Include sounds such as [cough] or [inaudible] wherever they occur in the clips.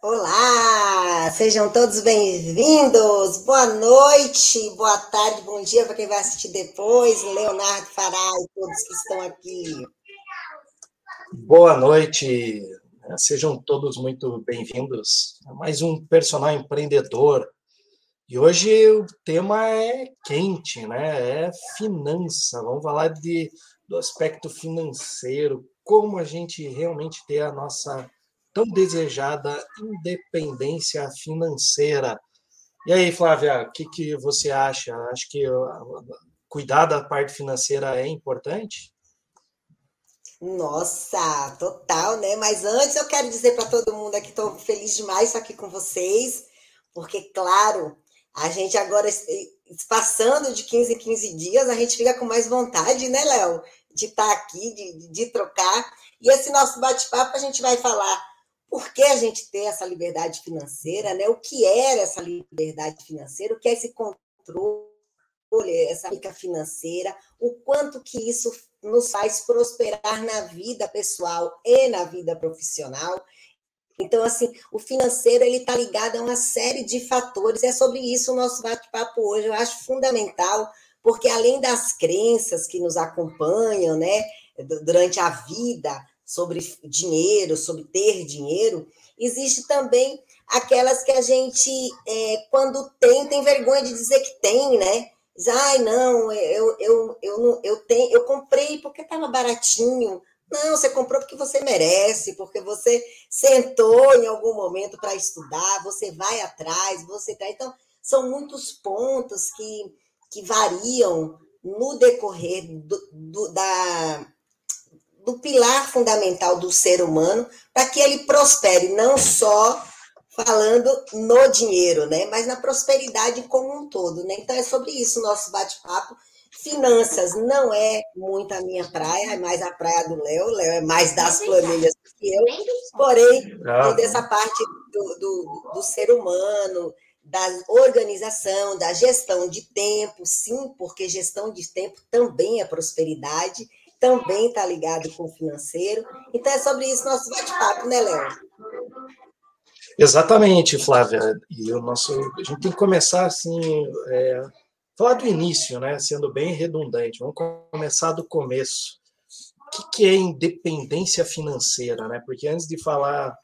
Olá, sejam todos bem-vindos. Boa noite, boa tarde, bom dia para quem vai assistir depois. Leonardo Fará e todos que estão aqui. Boa noite, sejam todos muito bem-vindos a mais um personal empreendedor. E hoje o tema é quente, né? É finança. Vamos falar de, do aspecto financeiro, como a gente realmente ter a nossa tão desejada independência financeira. E aí, Flávia, o que, que você acha? Acho que cuidar da parte financeira é importante? Nossa, total, né? Mas antes eu quero dizer para todo mundo aqui, estou feliz demais estar aqui com vocês, porque, claro, a gente agora, passando de 15 em 15 dias, a gente fica com mais vontade, né, Léo? De estar aqui, de, de trocar. E esse nosso bate-papo a gente vai falar por que a gente ter essa liberdade financeira, né? O que era essa liberdade financeira, o que é esse controle, essa rica financeira, o quanto que isso nos faz prosperar na vida pessoal e na vida profissional. Então, assim, o financeiro ele está ligado a uma série de fatores. É sobre isso o nosso bate-papo hoje. Eu acho fundamental, porque além das crenças que nos acompanham, né, durante a vida, sobre dinheiro, sobre ter dinheiro, existe também aquelas que a gente, é, quando tem, tem vergonha de dizer que tem, né? Diz, ai, não, eu, eu, eu, eu, tenho, eu comprei porque estava baratinho. Não, você comprou porque você merece, porque você sentou em algum momento para estudar, você vai atrás, você tá. Então, são muitos pontos que, que variam no decorrer do, do da, do pilar fundamental do ser humano para que ele prospere, não só falando no dinheiro, né, mas na prosperidade como um todo, né? Então é sobre isso o nosso bate-papo. Finanças não é muito a minha praia, é mais a praia do Léo. Léo é mais das planilhas do que eu. Porém, toda essa parte do, do, do ser humano, da organização, da gestão de tempo, sim, porque gestão de tempo também é prosperidade também está ligado com o financeiro. Então é sobre isso nosso bate-papo, né, Léo? Exatamente, Flávia. E o nosso, a gente tem que começar assim, é, falar do início, né? Sendo bem redundante. Vamos começar do começo. O que, que é independência financeira, né? Porque antes de falar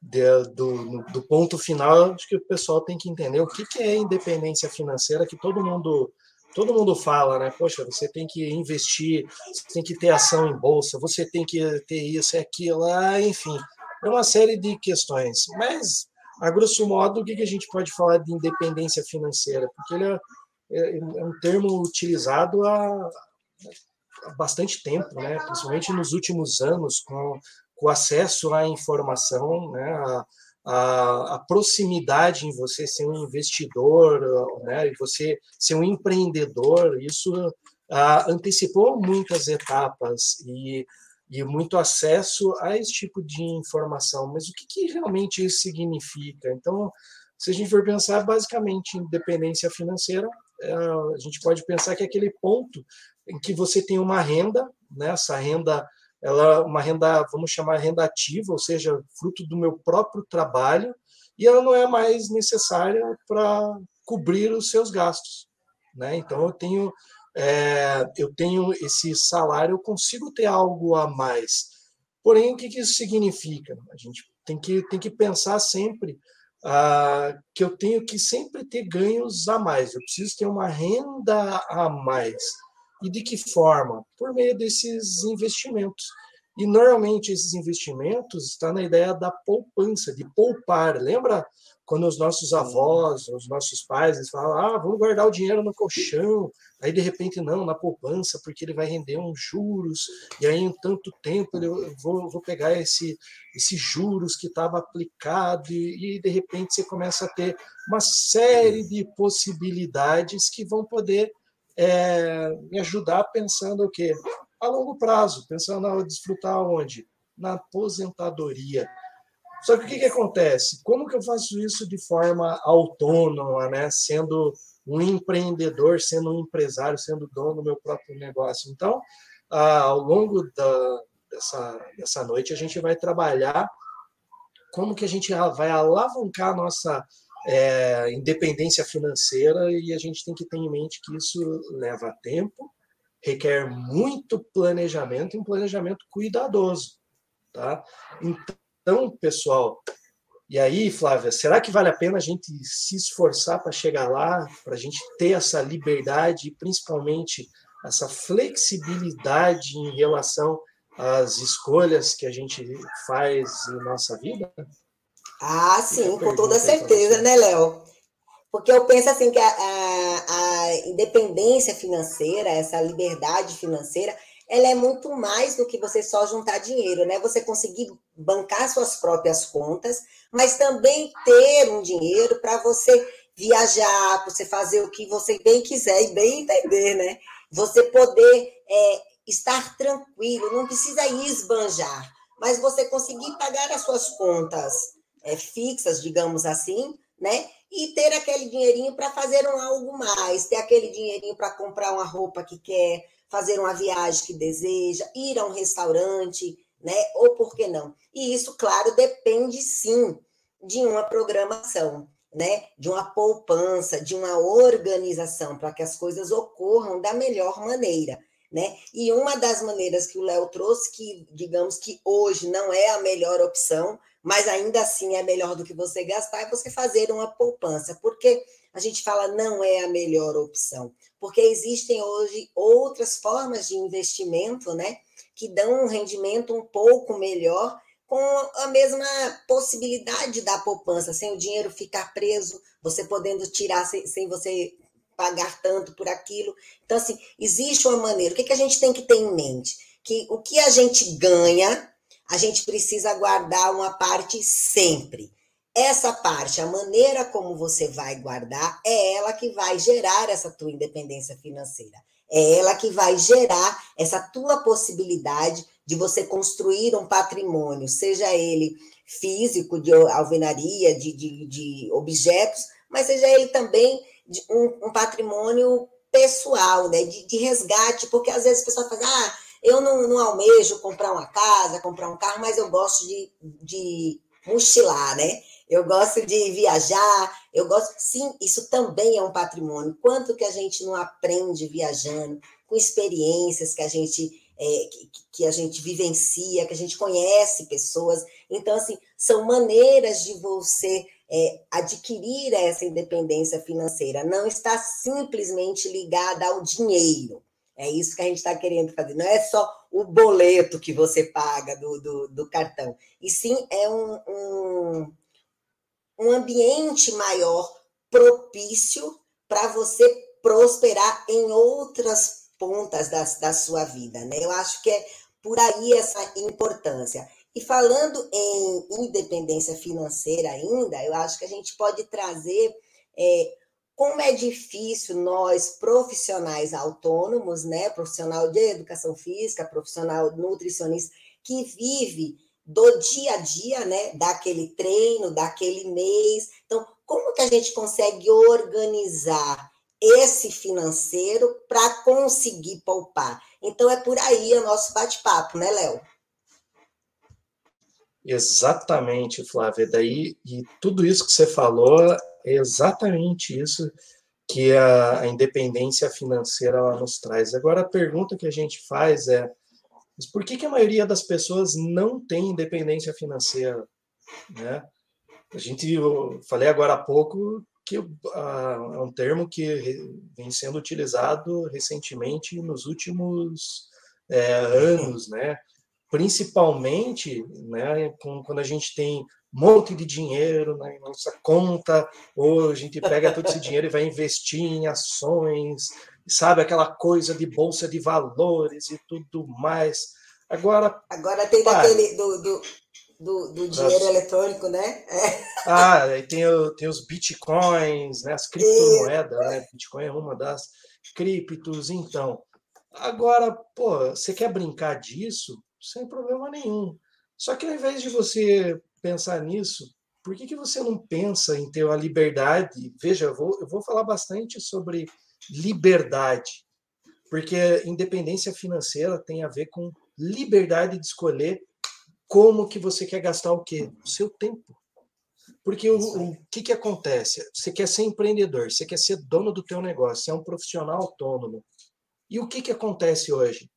de, do, do ponto final, acho que o pessoal tem que entender o que, que é independência financeira, que todo mundo todo mundo fala, né? Poxa, você tem que investir, você tem que ter ação em bolsa, você tem que ter isso e aquilo, ah, enfim, é uma série de questões. Mas, a grosso modo, o que a gente pode falar de independência financeira? Porque ele é, é, é um termo utilizado há, há, bastante tempo, né? Principalmente nos últimos anos, com, com acesso à informação, né? A, a, a, proximidade em você ser um investidor, né, e você ser um empreendedor, isso uh, antecipou muitas etapas e, e muito acesso a esse tipo de informação. Mas o que, que realmente isso significa? Então, se a gente for pensar basicamente em independência financeira, uh, a gente pode pensar que é aquele ponto em que você tem uma renda, né, essa renda ela é uma renda, vamos chamar renda ativa, ou seja, fruto do meu próprio trabalho, e ela não é mais necessária para cobrir os seus gastos. Né? Então, eu tenho, é, eu tenho esse salário, eu consigo ter algo a mais. Porém, o que, que isso significa? A gente tem que, tem que pensar sempre ah, que eu tenho que sempre ter ganhos a mais, eu preciso ter uma renda a mais. E de que forma? Por meio desses investimentos. E normalmente esses investimentos estão na ideia da poupança, de poupar. Lembra quando os nossos avós, os nossos pais, eles falavam, ah, vamos guardar o dinheiro no colchão, aí de repente não, na poupança, porque ele vai render uns juros, e aí em tanto tempo eu vou, vou pegar esse, esse juros que estava aplicado, e, e de repente você começa a ter uma série de possibilidades que vão poder é, me ajudar pensando o quê? A longo prazo, pensando a desfrutar onde? Na aposentadoria. Só que o que, que acontece? Como que eu faço isso de forma autônoma, né? sendo um empreendedor, sendo um empresário, sendo dono do meu próprio negócio? Então, ao longo da, dessa, dessa noite, a gente vai trabalhar como que a gente vai alavancar a nossa é, independência financeira e a gente tem que ter em mente que isso leva tempo, requer muito planejamento e um planejamento cuidadoso, tá? Então, pessoal, e aí, Flávia, será que vale a pena a gente se esforçar para chegar lá, para a gente ter essa liberdade e principalmente essa flexibilidade em relação às escolhas que a gente faz em nossa vida? Ah, sim, com toda certeza, né, Léo? Porque eu penso assim que a, a, a, independência financeira, essa liberdade financeira, ela é muito mais do que você só juntar dinheiro, né? Você conseguir bancar suas próprias contas, mas também ter um dinheiro para você viajar, para você fazer o que você bem quiser e bem entender, né? Você poder é, estar tranquilo, não precisa esbanjar, mas você conseguir pagar as suas contas é, fixas, digamos assim, né? E ter aquele dinheirinho para fazer um algo mais, ter aquele dinheirinho para comprar uma roupa que quer, fazer uma viagem que deseja, ir a um restaurante, né? Ou por que não? E isso, claro, depende sim de uma programação, né? De uma poupança, de uma organização para que as coisas ocorram da melhor maneira. Né? E uma das maneiras que o Léo trouxe, que digamos que hoje não é a melhor opção, mas ainda assim é melhor do que você gastar, é você fazer uma poupança. Porque a gente fala não é a melhor opção? Porque existem hoje outras formas de investimento, né? Que dão um rendimento um pouco melhor com a mesma possibilidade da poupança, sem o dinheiro ficar preso, você podendo tirar sem, sem você pagar tanto por aquilo. Então, assim, existe uma maneira. O que, que a gente tem que ter em mente? Que o que a gente ganha, a gente precisa guardar uma parte sempre. Essa parte, a maneira como você vai guardar, é ela que vai gerar essa tua independência financeira. É ela que vai gerar essa tua possibilidade de você construir um patrimônio, seja ele físico, de alvenaria, de, de, de objetos, mas seja ele também um, um patrimônio pessoal, né? De, de, resgate, porque às vezes a pessoa fala, ah, eu não, não almejo comprar uma casa, comprar um carro, mas eu gosto de, de mochilar, né? Eu gosto de viajar, eu gosto. Sim, isso também é um patrimônio. Quanto que a gente não aprende viajando, com experiências que a gente é, que, que, a gente vivencia, que a gente conhece pessoas. Então, assim, são maneiras de você é, adquirir essa independência financeira. Não está simplesmente ligada ao dinheiro. É isso que a gente está querendo fazer. Não é só o boleto que você paga do, do, do cartão. E sim é um, um, um ambiente maior propício para você prosperar em outras pontas da, da sua vida. Né? Eu acho que é por aí essa importância. E falando em independência financeira ainda, eu acho que a gente pode trazer é, como é difícil nós, profissionais autônomos, né, profissional de educação física, profissional nutricionista, que vive do dia a dia, né, daquele treino, daquele mês. Então, como que a gente consegue organizar esse financeiro para conseguir poupar? Então, é por aí o nosso bate-papo, né, Léo? Exatamente, Flávia. Daí, e tudo isso que você falou é exatamente isso que a, a independência financeira nos traz. Agora, a pergunta que a gente faz é: mas por que, que a maioria das pessoas não tem independência financeira? Né? A gente, eu falei agora há pouco que é um termo que vem sendo utilizado recentemente nos últimos é, anos, né? principalmente né, quando a gente tem monte de dinheiro na nossa conta, ou a gente pega todo esse dinheiro e vai investir em ações, sabe, aquela coisa de bolsa de valores e tudo mais. Agora. Agora tem daquele do, do, do, do dinheiro eletrônico, né? É. Ah, aí tem, tem os bitcoins, né? As criptomoedas, né? Bitcoin é uma das criptos, então. Agora, pô, você quer brincar disso? Sem problema nenhum. Só que ao invés de você pensar nisso, por que, que você não pensa em ter uma liberdade? Veja, eu vou, eu vou falar bastante sobre liberdade, porque independência financeira tem a ver com liberdade de escolher como que você quer gastar o quê? O seu tempo. Porque o, o que, que acontece? Você quer ser empreendedor, você quer ser dono do teu negócio, você é um profissional autônomo. E o que, que acontece hoje?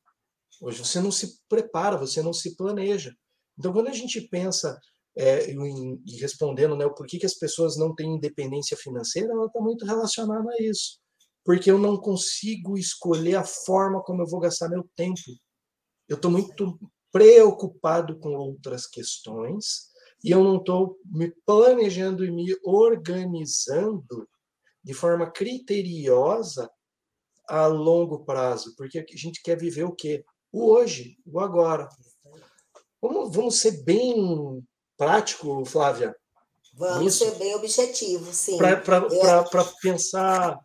Hoje você não se prepara, você não se planeja. Então, quando a gente pensa é, em, em respondendo né, o porquê que as pessoas não têm independência financeira, ela está muito relacionada a isso. Porque eu não consigo escolher a forma como eu vou gastar meu tempo. Eu estou muito preocupado com outras questões e eu não estou me planejando e me organizando de forma criteriosa a longo prazo, porque a gente quer viver o quê? O hoje, o agora. Vamos, vamos ser bem prático, Flávia? Vamos Isso. ser bem objetivo, sim. Para pensar,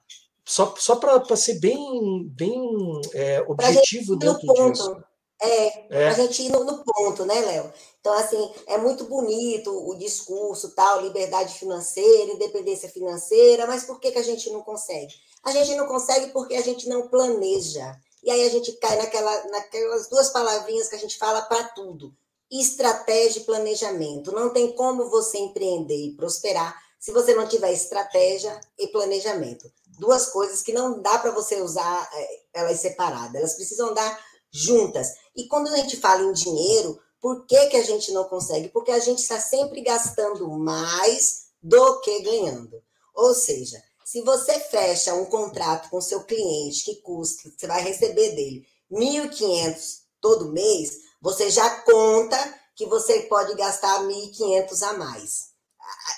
só, só para ser bem, bem é, objetivo dentro ponto. disso. É, é. a gente ir no, no ponto, né, Léo? Então, assim, é muito bonito o discurso, tal, liberdade financeira, independência financeira, mas por que, que a gente não consegue? A gente não consegue porque a gente não planeja. E aí a gente cai naquela, naquelas duas palavrinhas que a gente fala para tudo: estratégia e planejamento. Não tem como você empreender e prosperar se você não tiver estratégia e planejamento. Duas coisas que não dá para você usar é, elas separadas, elas precisam andar juntas. E quando a gente fala em dinheiro, por que, que a gente não consegue? Porque a gente está sempre gastando mais do que ganhando. Ou seja, se você fecha um contrato com seu cliente que custa, você vai receber dele 1.500 todo mês, você já conta que você pode gastar 1.500 a mais.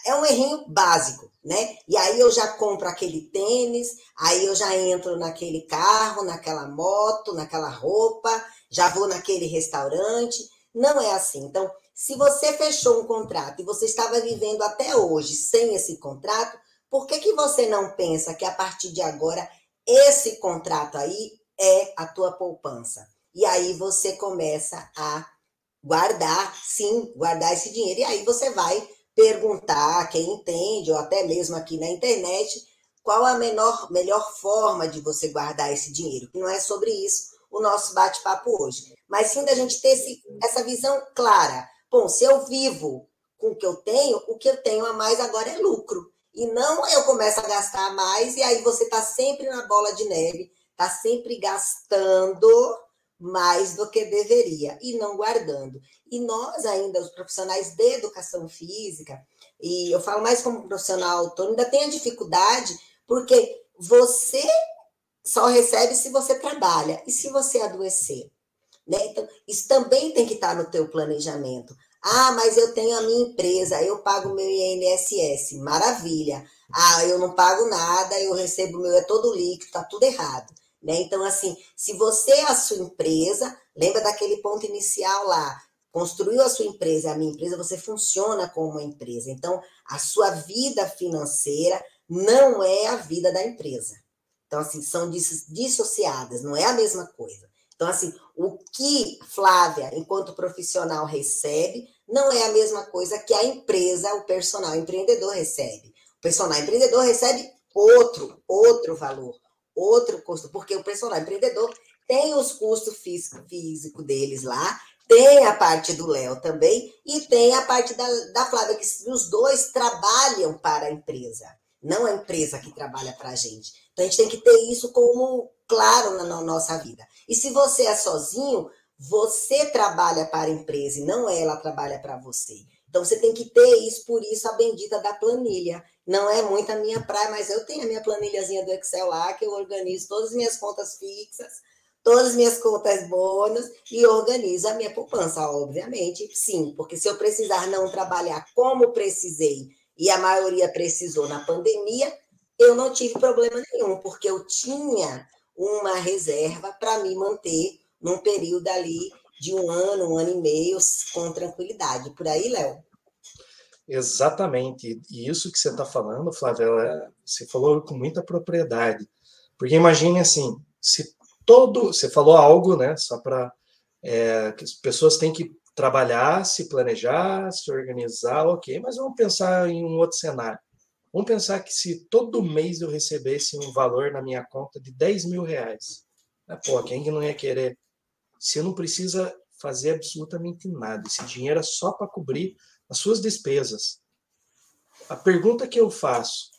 É um errinho básico, né? E aí eu já compro aquele tênis, aí eu já entro naquele carro, naquela moto, naquela roupa, já vou naquele restaurante. Não é assim. Então, se você fechou um contrato e você estava vivendo até hoje sem esse contrato, por que, que você não pensa que a partir de agora esse contrato aí é a tua poupança? E aí você começa a guardar, sim, guardar esse dinheiro. E aí você vai perguntar quem entende, ou até mesmo aqui na internet, qual a menor, melhor forma de você guardar esse dinheiro. Não é sobre isso o nosso bate-papo hoje. Mas sim da gente ter esse, essa visão clara. Bom, se eu vivo com o que eu tenho, o que eu tenho a mais agora é lucro. E não eu começo a gastar mais e aí você está sempre na bola de neve, está sempre gastando mais do que deveria e não guardando. E nós ainda, os profissionais de educação física, e eu falo mais como profissional autônomo, ainda tem a dificuldade porque você só recebe se você trabalha e se você adoecer. Né? Então, isso também tem que estar no teu planejamento. Ah, mas eu tenho a minha empresa, eu pago meu INSS, maravilha. Ah, eu não pago nada, eu recebo meu, é todo líquido, tá tudo errado. Né? Então, assim, se você é a sua empresa, lembra daquele ponto inicial lá, construiu a sua empresa, a minha empresa, você funciona como uma empresa. Então, a sua vida financeira não é a vida da empresa. Então, assim, são dissociadas, não é a mesma coisa. Então, assim, o que Flávia, enquanto profissional, recebe, não é a mesma coisa que a empresa, o personal empreendedor recebe. O personal empreendedor recebe outro, outro valor outro custo, porque o personal empreendedor tem os custos físico deles lá, tem a parte do Léo também, e tem a parte da, da Flávia, que os dois trabalham para a empresa, não a empresa que trabalha para a gente. Então a gente tem que ter isso como claro na, na nossa vida. E se você é sozinho, você trabalha para a empresa e não ela trabalha para você. Então você tem que ter isso, por isso a bendita da planilha. Não é muito a minha praia, mas eu tenho a minha planilhazinha do Excel lá, que eu organizo todas as minhas contas fixas, todas as minhas contas bônus e organizo a minha poupança, obviamente, sim, porque se eu precisar não trabalhar como precisei e a maioria precisou na pandemia, eu não tive problema nenhum, porque eu tinha uma reserva para me manter num período ali de um ano, um ano e meio, com tranquilidade. Por aí, Léo? Exatamente. E isso que você está falando, Flávia, você falou com muita propriedade. Porque imagine assim, se todo. Você falou algo, né? Só para. É, que as pessoas têm que trabalhar, se planejar, se organizar, ok, mas vamos pensar em um outro cenário. Vamos pensar que se todo mês eu recebesse um valor na minha conta de 10 mil reais, né? pô, quem que não ia querer se não precisa fazer absolutamente nada. Esse dinheiro é só para cobrir as suas despesas. A pergunta que eu faço: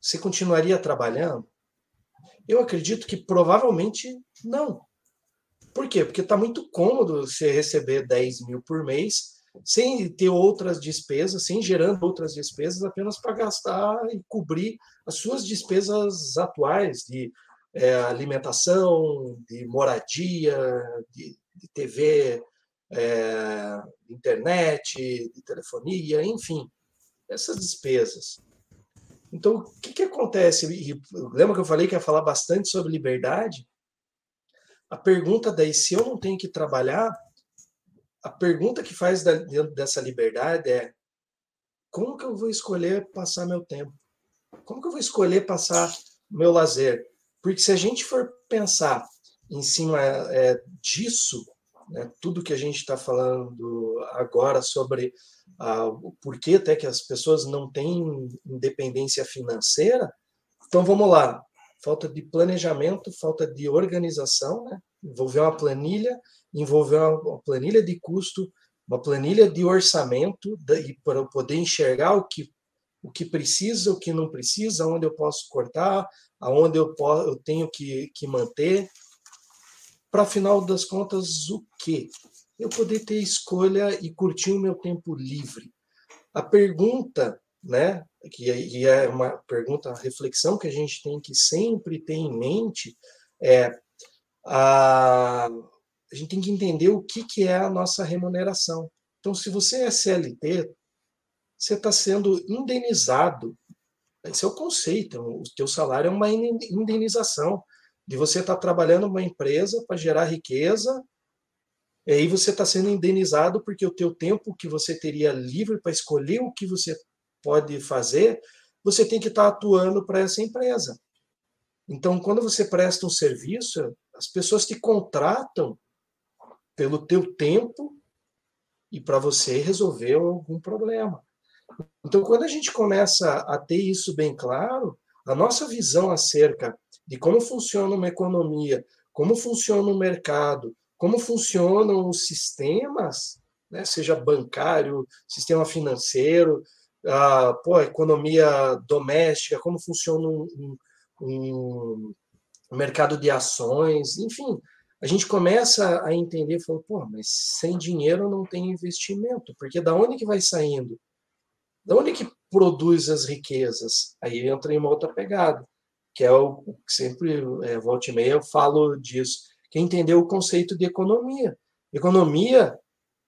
você continuaria trabalhando? Eu acredito que provavelmente não. Por quê? Porque está muito cômodo você receber 10 mil por mês sem ter outras despesas, sem gerando outras despesas, apenas para gastar e cobrir as suas despesas atuais de é, alimentação, de moradia, de, de TV, é, internet, de telefonia, enfim, essas despesas. Então, o que, que acontece? E lembra que eu falei que ia falar bastante sobre liberdade? A pergunta daí, se eu não tenho que trabalhar, a pergunta que faz dentro dessa liberdade é como que eu vou escolher passar meu tempo? Como que eu vou escolher passar meu lazer? Porque se a gente for pensar em cima é, disso, né, tudo que a gente está falando agora sobre ah, o porquê até que as pessoas não têm independência financeira, então vamos lá. Falta de planejamento, falta de organização, né? envolver uma planilha, envolver uma planilha de custo, uma planilha de orçamento, para poder enxergar o que, o que precisa, o que não precisa, onde eu posso cortar, aonde eu, posso, eu tenho que, que manter. Para, final das contas, o quê? Eu poder ter escolha e curtir o meu tempo livre. A pergunta, né, que é uma pergunta, uma reflexão que a gente tem que sempre ter em mente, é a, a gente tem que entender o que, que é a nossa remuneração. Então, se você é CLT, você está sendo indenizado. Esse é o conceito. O teu salário é uma indenização de você estar tá trabalhando numa empresa para gerar riqueza, e aí você está sendo indenizado porque o teu tempo que você teria livre para escolher o que você pode fazer, você tem que estar tá atuando para essa empresa. Então, quando você presta um serviço, as pessoas te contratam pelo teu tempo e para você resolver algum problema. Então, quando a gente começa a ter isso bem claro, a nossa visão acerca de como funciona uma economia, como funciona o mercado, como funcionam os sistemas, né, seja bancário, sistema financeiro, a, pô, a economia doméstica, como funciona um, um, um mercado de ações, enfim, a gente começa a entender, falou, pô, mas sem dinheiro não tem investimento, porque da onde que vai saindo? Da onde que produz as riquezas? Aí entra em uma outra pegada, que é o que sempre, é, volta e meia, eu falo disso, que é entender o conceito de economia. Economia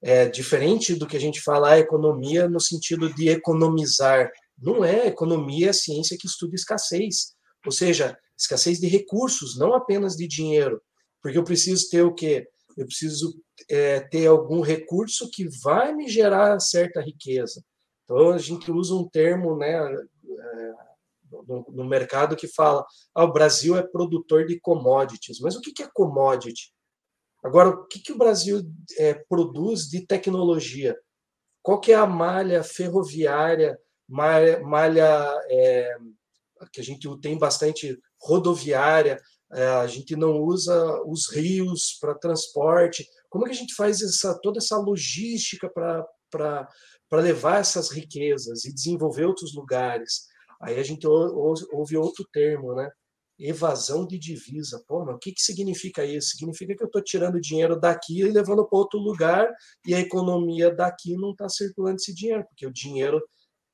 é diferente do que a gente fala, a ah, economia no sentido de economizar. Não é, economia é ciência que estuda escassez, ou seja, escassez de recursos, não apenas de dinheiro. Porque eu preciso ter o quê? Eu preciso é, ter algum recurso que vai me gerar certa riqueza. Então, a gente usa um termo né, é, no, mercado que fala ah, o Brasil é produtor de commodities. Mas o que, que é commodity? Agora, o que, que o Brasil é, produz de tecnologia? Qual que é a malha ferroviária, malha, malha é, que a gente tem bastante rodoviária, é, a gente não usa os rios para transporte. Como que a gente faz essa, toda essa logística para levar essas riquezas e desenvolver outros lugares? Aí a gente ouve outro termo, né? Evasão de divisa. Pô, mas o que, que significa isso? Significa que eu estou tirando dinheiro daqui e levando para outro lugar e a economia daqui não está circulando esse dinheiro, porque o dinheiro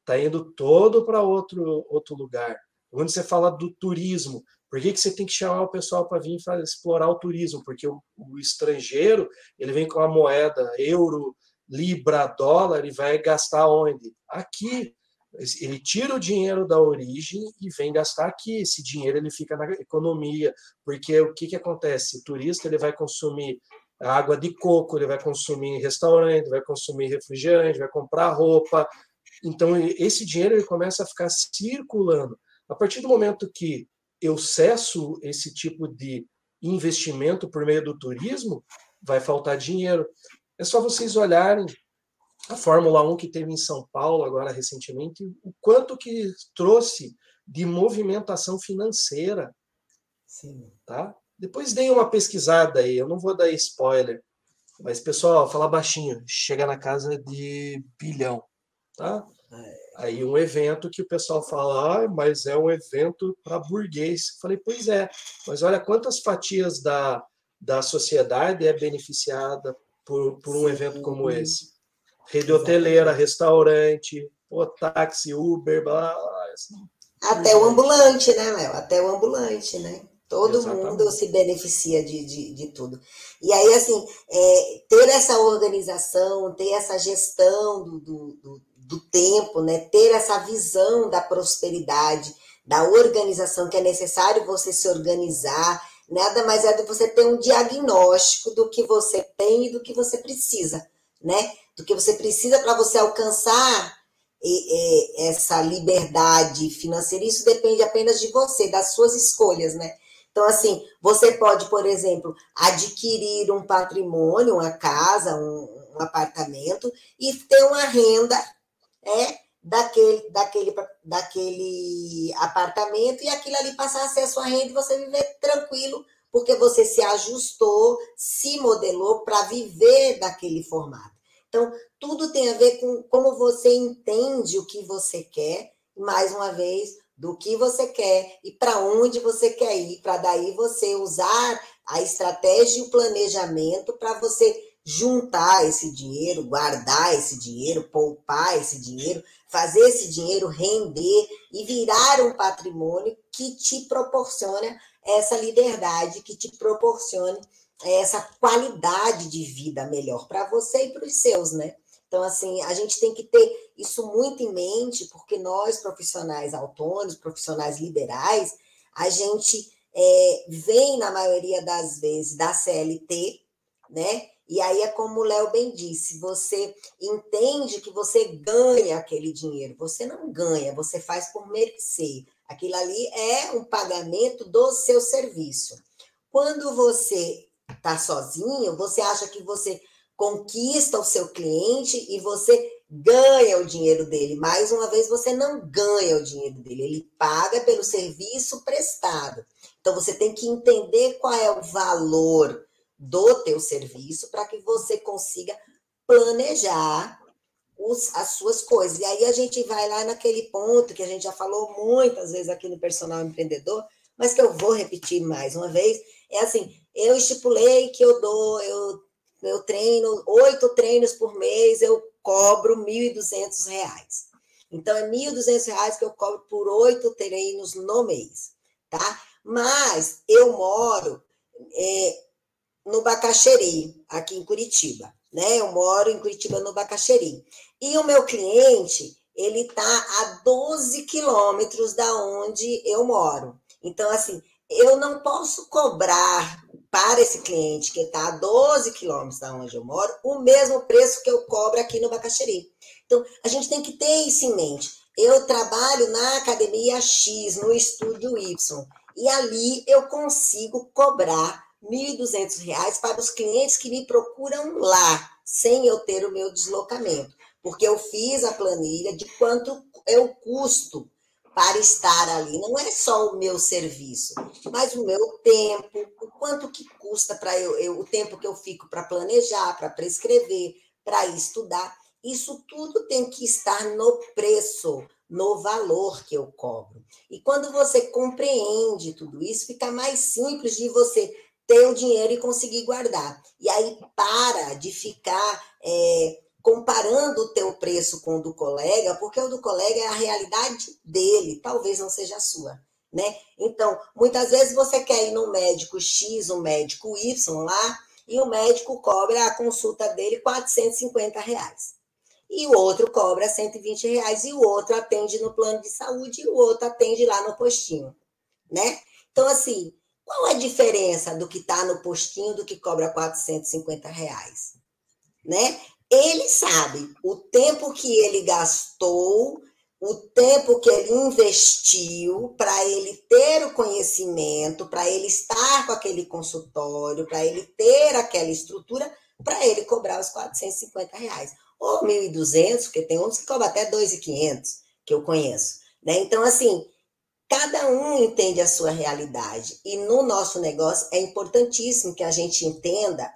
está indo todo para outro, outro lugar. Quando você fala do turismo, por que, que você tem que chamar o pessoal para vir explorar o turismo? Porque o, o, estrangeiro ele vem com a moeda euro, libra, dólar e vai gastar onde? Aqui. Ele tira o dinheiro da origem e vem gastar aqui. Esse dinheiro ele fica na economia, porque o que, que acontece? O turista ele vai consumir água de coco, ele vai consumir restaurante, vai consumir refrigerante, vai comprar roupa. Então esse dinheiro ele começa a ficar circulando. A partir do momento que eu cesso esse tipo de investimento por meio do turismo, vai faltar dinheiro. É só vocês olharem a Fórmula 1 que teve em São Paulo agora recentemente, o quanto que trouxe de movimentação financeira. Sim. Tá? Depois dei uma pesquisada aí, eu não vou dar spoiler. Mas, pessoal, fala baixinho, chega na casa de bilhão, tá? É. Aí um evento que o pessoal fala, ah, mas é um evento para burguês. Falei, pois é, mas olha quantas fatias da, da sociedade é beneficiada por, por um Sim. evento como esse. Rede hoteleira, restaurante, o táxi, Uber, blá, blá. Até o ambulante, né, Léo? Até o ambulante, né? Todo Exatamente. mundo se beneficia de, de, de, tudo. E aí, assim, é, ter essa organização, ter essa gestão do, do, do, do tempo, né? ter essa visão da prosperidade, da organização, que é necessário você se organizar, nada mais é do que você ter um diagnóstico do que você tem e do que você precisa, né? Do que você precisa para você alcançar e, e, essa liberdade financeira. Isso depende apenas de você, das suas escolhas, né? Então, assim, você pode, por exemplo, adquirir um patrimônio, uma casa, um, um apartamento e ter uma renda é, daquele, daquele, daquele apartamento e aquilo ali passar a ser a sua renda e você viver tranquilo, porque você se ajustou, se modelou para viver daquele formato. Então, tudo tem a ver com como você entende o que você quer, mais uma vez, do que você quer e para onde você quer ir, para daí você usar a estratégia e o planejamento para você juntar esse dinheiro, guardar esse dinheiro, poupar esse dinheiro, fazer esse dinheiro render e virar um patrimônio que te proporciona essa liberdade, que te proporcione essa qualidade de vida melhor para você e para os seus, né? Então, assim, a gente tem que ter isso muito em mente, porque nós, profissionais autônomos, profissionais liberais, a gente é, vem, na maioria das vezes, da CLT, né? E aí é como o Léo bem disse, você entende que você ganha aquele dinheiro. Você não ganha, você faz por merecer. Aquilo ali é um pagamento do seu serviço. Quando você está sozinho, você acha que você conquista o seu cliente e você ganha o dinheiro dele. Mais uma vez, você não ganha o dinheiro dele, ele paga pelo serviço prestado. Então, você tem que entender qual é o valor do teu serviço para que você consiga planejar os, as suas coisas. E aí a gente vai lá naquele ponto que a gente já falou muitas vezes aqui no Personal Empreendedor, mas que eu vou repetir mais uma vez, é assim, eu estipulei que eu dou, eu eu treino oito treinos por mês, eu cobro R$ 1.200. Então, é R$ 1.200 que eu cobro por oito treinos no mês, tá? Mas eu moro é, no Bacaxeri, aqui em Curitiba, né? Eu moro em Curitiba, no Bacaxeri. E o meu cliente, ele tá a 12 quilômetros da onde eu moro. Então, assim, eu não posso cobrar para esse cliente que está a 12 quilômetros da onde eu moro, o mesmo preço que eu cobro aqui no Bacaxeri. Então, a gente tem que ter isso em mente. Eu trabalho na academia X, no estúdio Y, e ali eu consigo cobrar R$ 1.200 para os clientes que me procuram lá, sem eu ter o meu deslocamento. Porque eu fiz a planilha de quanto eu custo para estar ali. Não é só o meu serviço, mas o meu tempo, o quanto que custa para eu, eu, o tempo que eu fico para planejar, para prescrever, para estudar. Isso tudo tem que estar no preço, no valor que eu cobro. E quando você compreende tudo isso, fica mais simples de você ter o dinheiro e conseguir guardar. E aí para de ficar é, comparando o teu preço com o do colega, porque o do colega é a realidade dele, talvez não seja a sua, né? Então, muitas vezes você quer ir no médico X, um médico Y lá, e o médico cobra a consulta dele 450 reais. E o outro cobra 120 reais, e o outro atende no plano de saúde, e o outro atende lá no postinho, né? Então, assim, qual a diferença do que está no postinho do que cobra 450 reais? Né? Ele sabe o tempo que ele gastou, o tempo que ele investiu para ele ter o conhecimento, para ele estar com aquele consultório, para ele ter aquela estrutura, para ele cobrar os 450 reais. Ou 1.200, porque tem uns que cobram até 2.500, que eu conheço. Né? Então, assim, cada um entende a sua realidade. E no nosso negócio é importantíssimo que a gente entenda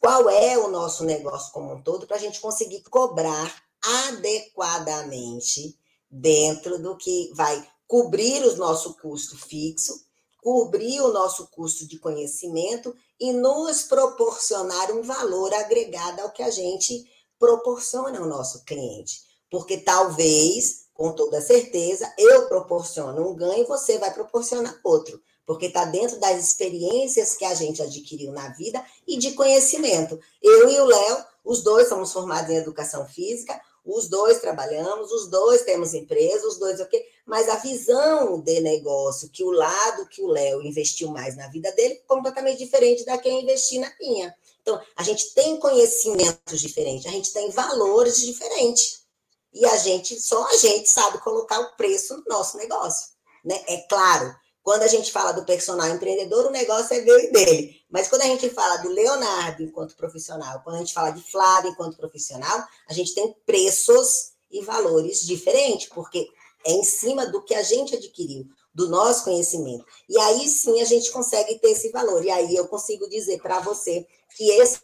qual é o nosso negócio como um todo para a gente conseguir cobrar adequadamente dentro do que vai cobrir o nosso custo fixo, cobrir o nosso custo de conhecimento e nos proporcionar um valor agregado ao que a gente proporciona ao nosso cliente. Porque talvez, com toda certeza, eu proporciono um ganho e você vai proporcionar outro porque está dentro das experiências que a gente adquiriu na vida e de conhecimento. Eu e o Léo, os dois somos formados em educação física, os dois trabalhamos, os dois temos empresa, os dois o quê? Mas a visão de negócio, que o lado que o Léo investiu mais na vida dele, completamente diferente da que eu investi na minha. Então, a gente tem conhecimentos diferentes, a gente tem valores diferentes. E a gente, só a gente sabe colocar o preço no nosso negócio. Né? É claro quando a gente fala do personal empreendedor, o negócio é meu e dele. Mas quando a gente fala do Leonardo enquanto profissional, quando a gente fala de Flávio enquanto profissional, a gente tem preços e valores diferentes, porque é em cima do que a gente adquiriu, do nosso conhecimento. E aí sim a gente consegue ter esse valor. E aí eu consigo dizer para você que esse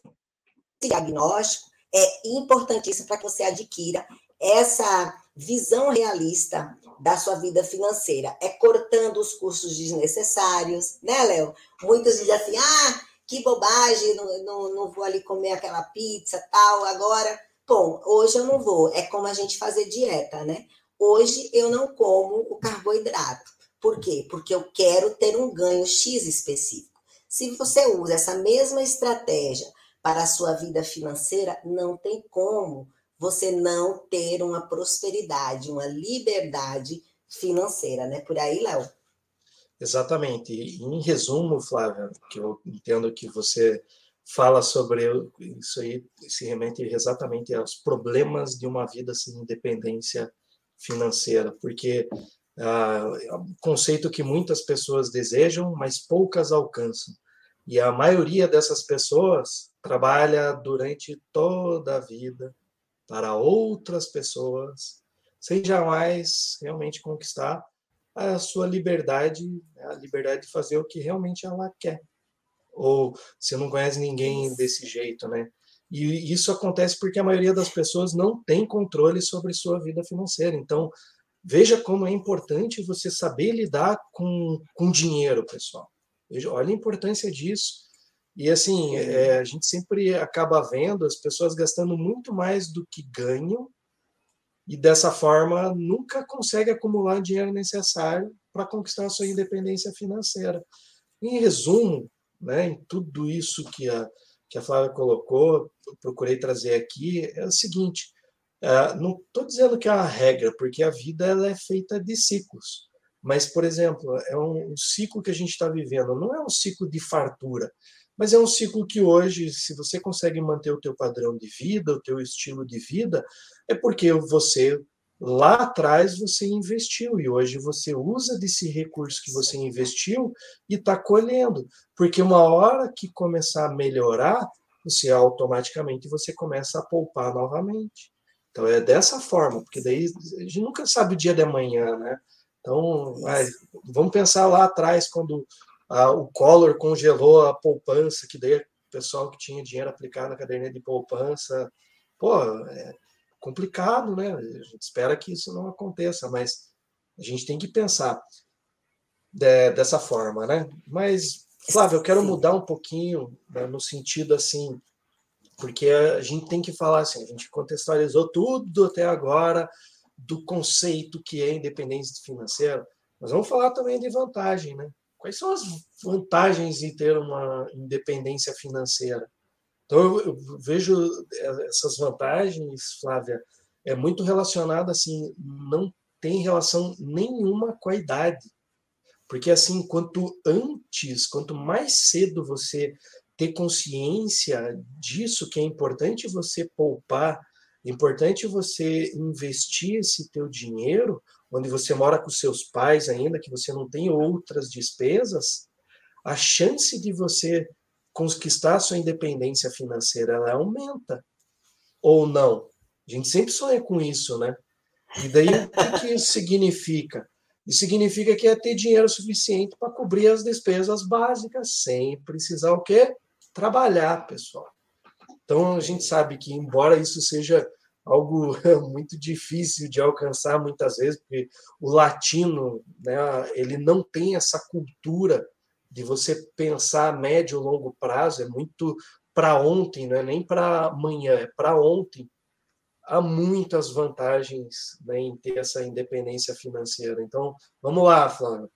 diagnóstico é importantíssimo para que você adquira essa visão realista da sua vida financeira. É cortando os custos desnecessários, né, Léo? Muitos dizem assim: ah, que bobagem, não, não, não vou ali comer aquela pizza, tal, agora. Bom, hoje eu não vou. É como a gente fazer dieta, né? Hoje eu não como o carboidrato. Por quê? Porque eu quero ter um ganho X específico. Se você usa essa mesma estratégia para a sua vida financeira, não tem como você não ter uma prosperidade, uma liberdade financeira, né? Por aí, Léo. Exatamente. Em resumo, Flávia, que eu entendo que você fala sobre isso aí, se remete exatamente aos problemas de uma vida sem independência financeira, porque ah, é um conceito que muitas pessoas desejam, mas poucas alcançam. E a maioria dessas pessoas trabalha durante toda a vida para outras pessoas, sem jamais realmente conquistar a sua liberdade, né, a liberdade de fazer o que realmente ela quer. Ou você não conhece ninguém desse jeito, né? E isso acontece porque a maioria das pessoas não tem controle sobre sua vida financeira. Então, veja como é importante você saber lidar com, com dinheiro, pessoal. Veja, olha a importância disso. E assim, é, a gente sempre acaba vendo as pessoas gastando muito mais do que ganham e dessa forma nunca consegue acumular o dinheiro necessário para conquistar a sua independência financeira. Em resumo, né, em tudo isso que a, que a Flávia colocou, procurei trazer aqui, é o seguinte, é, não estou dizendo que é uma regra, porque a vida ela é feita de ciclos. Mas, por exemplo, é um, um ciclo que a gente está vivendo, não é um ciclo de fartura, mas é um ciclo que hoje, se você consegue manter o teu padrão de vida, o teu estilo de vida, é porque você lá atrás você investiu e hoje você usa desse recurso que você investiu e está colhendo, porque uma hora que começar a melhorar, você automaticamente você começa a poupar novamente. Então é dessa forma, porque daí a gente nunca sabe o dia de amanhã, né? Então, vamos pensar lá atrás quando ah, o Collor congelou a poupança, que daí o pessoal que tinha dinheiro aplicado na caderneta de poupança, pô, é complicado, né? A gente espera que isso não aconteça, mas a gente tem que pensar de, dessa forma, né? Mas, Flávio, eu quero mudar um pouquinho né, no sentido assim, porque a gente tem que falar assim, a gente contextualizou tudo até agora do conceito que é independência financeira, mas vamos falar também de vantagem, né? Quais são as vantagens em ter uma independência financeira? Então, eu, vejo essas vantagens, Flávia, é muito relacionada assim, não tem relação nenhuma com a idade. Porque assim, quanto antes, quanto mais cedo você ter consciência disso que é importante você poupar, é importante você investir esse teu dinheiro, onde você mora com seus pais ainda, que você não tem outras despesas, a chance de você conquistar sua independência financeira ela aumenta. Ou não? A gente sempre sonha com isso, né? E daí o que, que isso significa? Isso significa que é ter dinheiro suficiente para cobrir as despesas básicas sem precisar o quê? Trabalhar, pessoal. Então, a gente sabe que, embora isso seja algo [laughs] muito difícil de alcançar muitas vezes, porque o latino, né, ele não tem essa cultura de você pensar médio e longo prazo, é muito para ontem, não é nem para amanhã, é para ontem. Há muitas vantagens né, em ter essa independência financeira. Então, vamos lá, Flávio.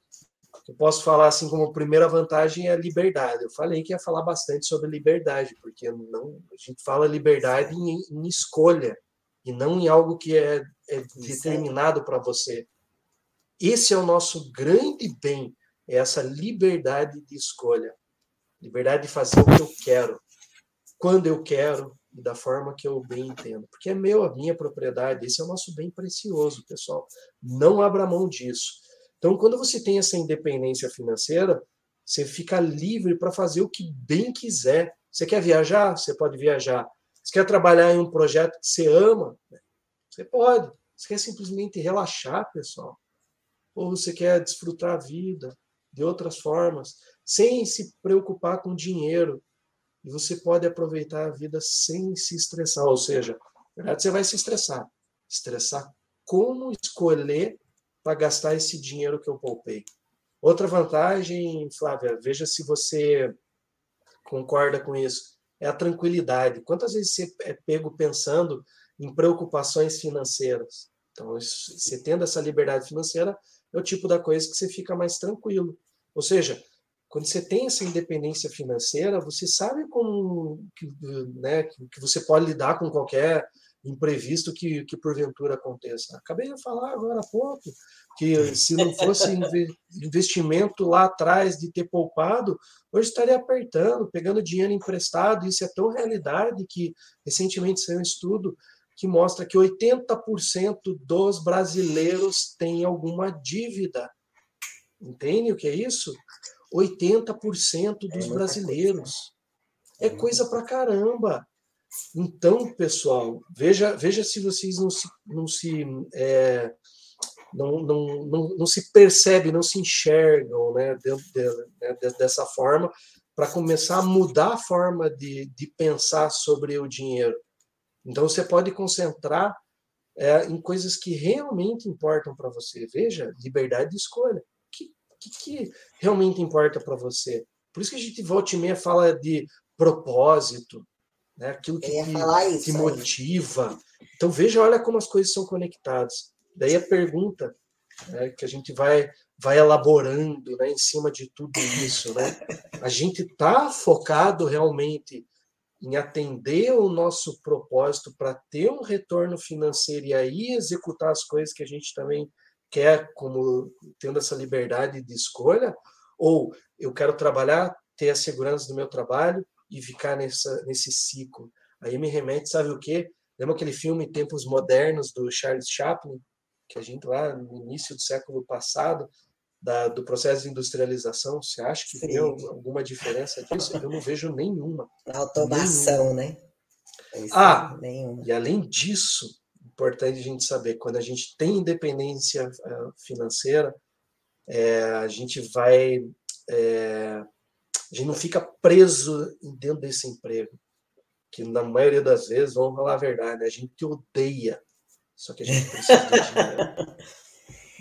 Eu posso falar assim como primeira vantagem é a liberdade. Eu falei que ia falar bastante sobre liberdade, porque não, a gente fala liberdade em, em escolha e não em algo que é, é determinado para você. Esse é o nosso grande bem, é essa liberdade de escolha, liberdade de fazer o que eu quero, quando eu quero e da forma que eu bem entendo, porque é meu, a minha propriedade, esse é o nosso bem precioso, pessoal. Não abra mão disso. Então, quando você tem essa independência financeira, você fica livre para fazer o que bem quiser. Você quer viajar? Você pode viajar. Você quer trabalhar em um projeto que você ama? Você pode. Você quer simplesmente relaxar, pessoal? Ou você quer desfrutar a vida de outras formas, sem se preocupar com dinheiro? E você pode aproveitar a vida sem se estressar. Ou seja, na verdade, você vai se estressar. Estressar como escolher para gastar esse dinheiro que eu poupei. Outra vantagem, Flávia, veja se você concorda com isso, é a tranquilidade. Quantas vezes você é pego pensando em preocupações financeiras? Então, você tendo essa liberdade financeira, é o tipo da coisa que você fica mais tranquilo. Ou seja, quando você tem essa independência financeira, você sabe como que, né, que você pode lidar com qualquer imprevisto que, que porventura aconteça. Acabei de falar agora há pouco que se não fosse investimento lá atrás de ter poupado, hoje estaria apertando, pegando dinheiro emprestado. Isso é tão realidade que recentemente saiu um estudo que mostra que 80% dos brasileiros têm alguma dívida. Entende o que é isso? 80% dos é brasileiros. É coisa pra caramba. Então, pessoal, veja, veja se vocês não se, não se, é, não, não, não, não, se percebem, não se enxergam né, dentro de, né, dessa forma, para começar a mudar a forma de, de pensar sobre o dinheiro. Então, você pode concentrar é, em coisas que realmente importam para você. Veja, liberdade de escolha. O que, que, que realmente importa para você? Por isso que a gente volta e meia fala de propósito, né? aquilo que, que, que motiva. Então veja, olha como as coisas são conectadas. Daí a pergunta né, que a gente vai vai elaborando né, em cima de tudo isso. Né? A gente está focado realmente em atender o nosso propósito para ter um retorno financeiro e aí executar as coisas que a gente também quer, como tendo essa liberdade de escolha, ou eu quero trabalhar, ter a segurança do meu trabalho, e ficar nessa, nesse ciclo. Aí me remete, sabe o quê? Lembra aquele filme Tempos Modernos do Charles Chaplin, que a gente lá no início do século passado, da, do processo de industrialização, você acha que Sim. deu alguma diferença disso? Eu não vejo nenhuma. Automação, nenhuma. né? ah, nenhuma. e além disso, importante a gente saber, quando a gente tem independência eh, financeira, é, a gente vai é, a gente não fica preso dentro desse emprego. Que na maioria das vezes, vamos falar a verdade, a gente odeia. Só que a gente precisa de dinheiro. [laughs]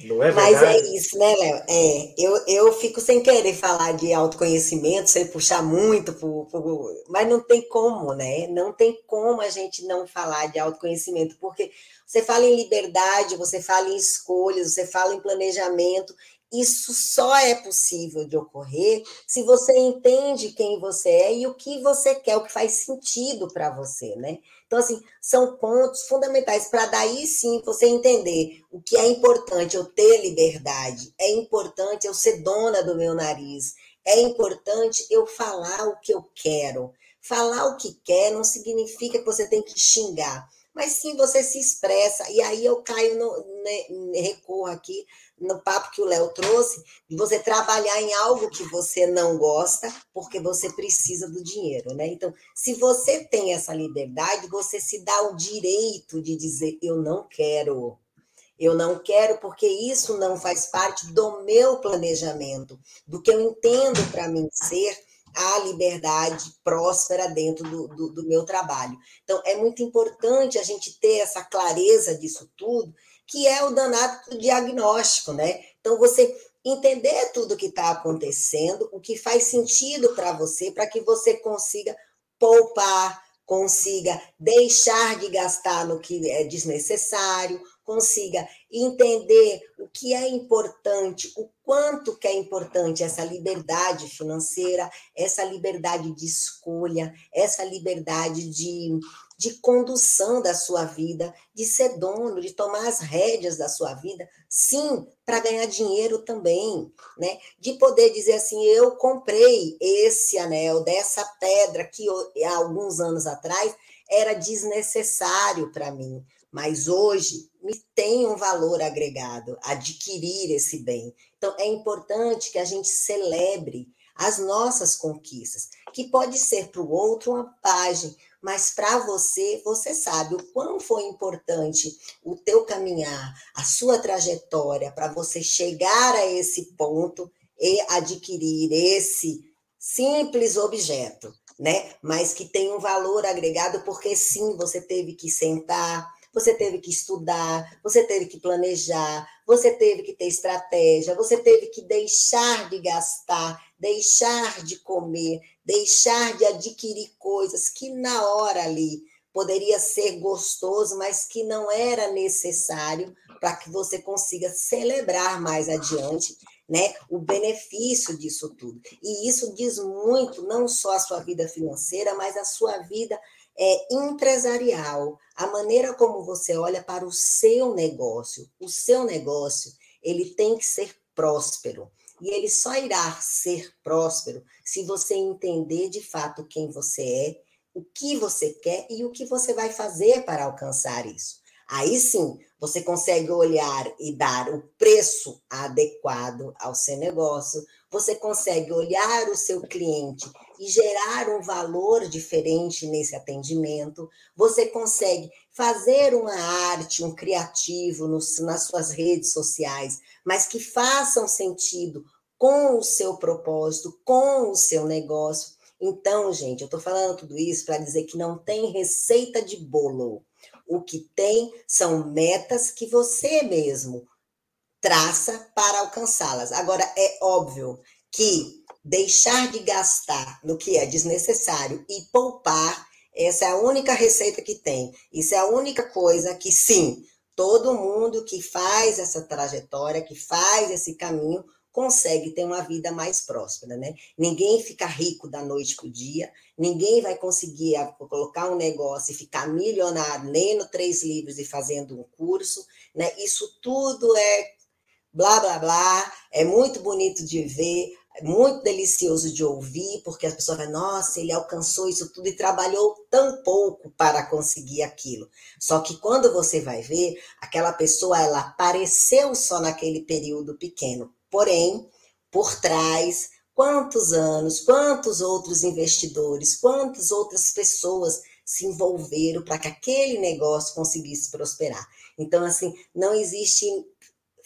Não é verdade? Mas é isso, né, Léo? É, eu, eu fico sem querer falar de autoconhecimento, sem puxar muito, pro, pro, mas não tem como, né? Não tem como a gente não falar de autoconhecimento, porque você fala em liberdade, você fala em escolhas, você fala em planejamento, isso só é possível de ocorrer se você entende quem você é e o que você quer, o que faz sentido para você, né? Então, assim, são pontos fundamentais para daí sim você entender o que é importante eu ter liberdade, é importante eu ser dona do meu nariz, é importante eu falar o que eu quero. Falar o que quer não significa que você tem que xingar, mas sim você se expressa. E aí eu caio no, né, recorro aqui no papo que o Léo trouxe, de você trabalhar em algo que você não gosta, porque você precisa do dinheiro, né? Então, se você tem essa liberdade, você se dá o direito de dizer: eu não quero. Eu não quero porque isso não faz parte do meu planejamento, do que eu entendo para mim ser a liberdade próspera dentro do, do, do meu trabalho. Então, é muito importante a gente ter essa clareza disso tudo, que é o danado do diagnóstico, né? Então, você entender tudo o que está acontecendo, o que faz sentido para você, para que você consiga poupar, consiga deixar de gastar no que é desnecessário, consiga entender o que é importante, o quanto que é importante essa liberdade financeira, essa liberdade de escolha, essa liberdade de, de condução da sua vida, de ser dono, de tomar as rédeas da sua vida, sim, para ganhar dinheiro também, né? De poder dizer assim, eu comprei esse anel dessa pedra que há alguns anos atrás era desnecessário para mim mas hoje me tem um valor agregado adquirir esse bem. Então é importante que a gente celebre as nossas conquistas, que pode ser para o outro uma página, mas para você, você sabe o quão foi importante o teu caminhar, a sua trajetória para você chegar a esse ponto e adquirir esse simples objeto, né? Mas que tem um valor agregado porque sim, você teve que sentar, você teve que estudar, você teve que planejar, você teve que ter estratégia, você teve que deixar de gastar, deixar de comer, deixar de adquirir coisas que na hora ali poderia ser gostoso, mas que não era necessário para que você consiga celebrar mais adiante né, o benefício disso tudo. E isso diz muito, não só a sua vida financeira, mas a sua vida é, empresarial, a maneira como você olha para o seu negócio. O seu negócio, ele tem que ser próspero. E ele só irá ser próspero se você entender de fato quem você é, o que você quer e o que você vai fazer para alcançar isso. Aí sim, você consegue olhar e dar o preço adequado ao seu negócio, você consegue olhar o seu cliente e gerar um valor diferente nesse atendimento, você consegue fazer uma arte, um criativo nos, nas suas redes sociais, mas que façam sentido com o seu propósito, com o seu negócio. Então, gente, eu estou falando tudo isso para dizer que não tem receita de bolo. O que tem são metas que você mesmo traça para alcançá-las. Agora, é óbvio que deixar de gastar no que é desnecessário e poupar, essa é a única receita que tem. Isso é a única coisa que, sim, todo mundo que faz essa trajetória, que faz esse caminho, consegue ter uma vida mais próspera, né? Ninguém fica rico da noite para o dia, ninguém vai conseguir colocar um negócio e ficar milionário lendo três livros e fazendo um curso, né? Isso tudo é blá blá blá, é muito bonito de ver, é muito delicioso de ouvir, porque as pessoas falam, nossa, ele alcançou isso tudo e trabalhou tão pouco para conseguir aquilo. Só que quando você vai ver, aquela pessoa, ela apareceu só naquele período pequeno. Porém, por trás, quantos anos, quantos outros investidores, quantas outras pessoas se envolveram para que aquele negócio conseguisse prosperar. Então, assim, não existe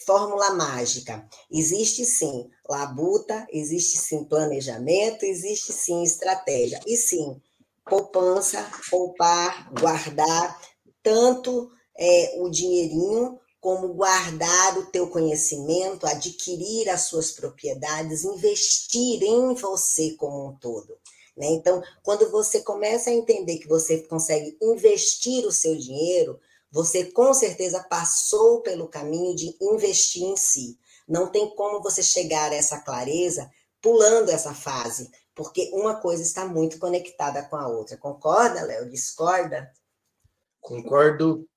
fórmula mágica. Existe sim labuta, existe sim planejamento, existe sim estratégia. E sim, poupança, poupar, guardar, tanto é, o dinheirinho como guardar o teu conhecimento, adquirir as suas propriedades, investir em você como um todo. Né? Então, quando você começa a entender que você consegue investir o seu dinheiro, você com certeza passou pelo caminho de investir em si. Não tem como você chegar a essa clareza pulando essa fase, porque uma coisa está muito conectada com a outra. Concorda, Léo? Discorda? Concordo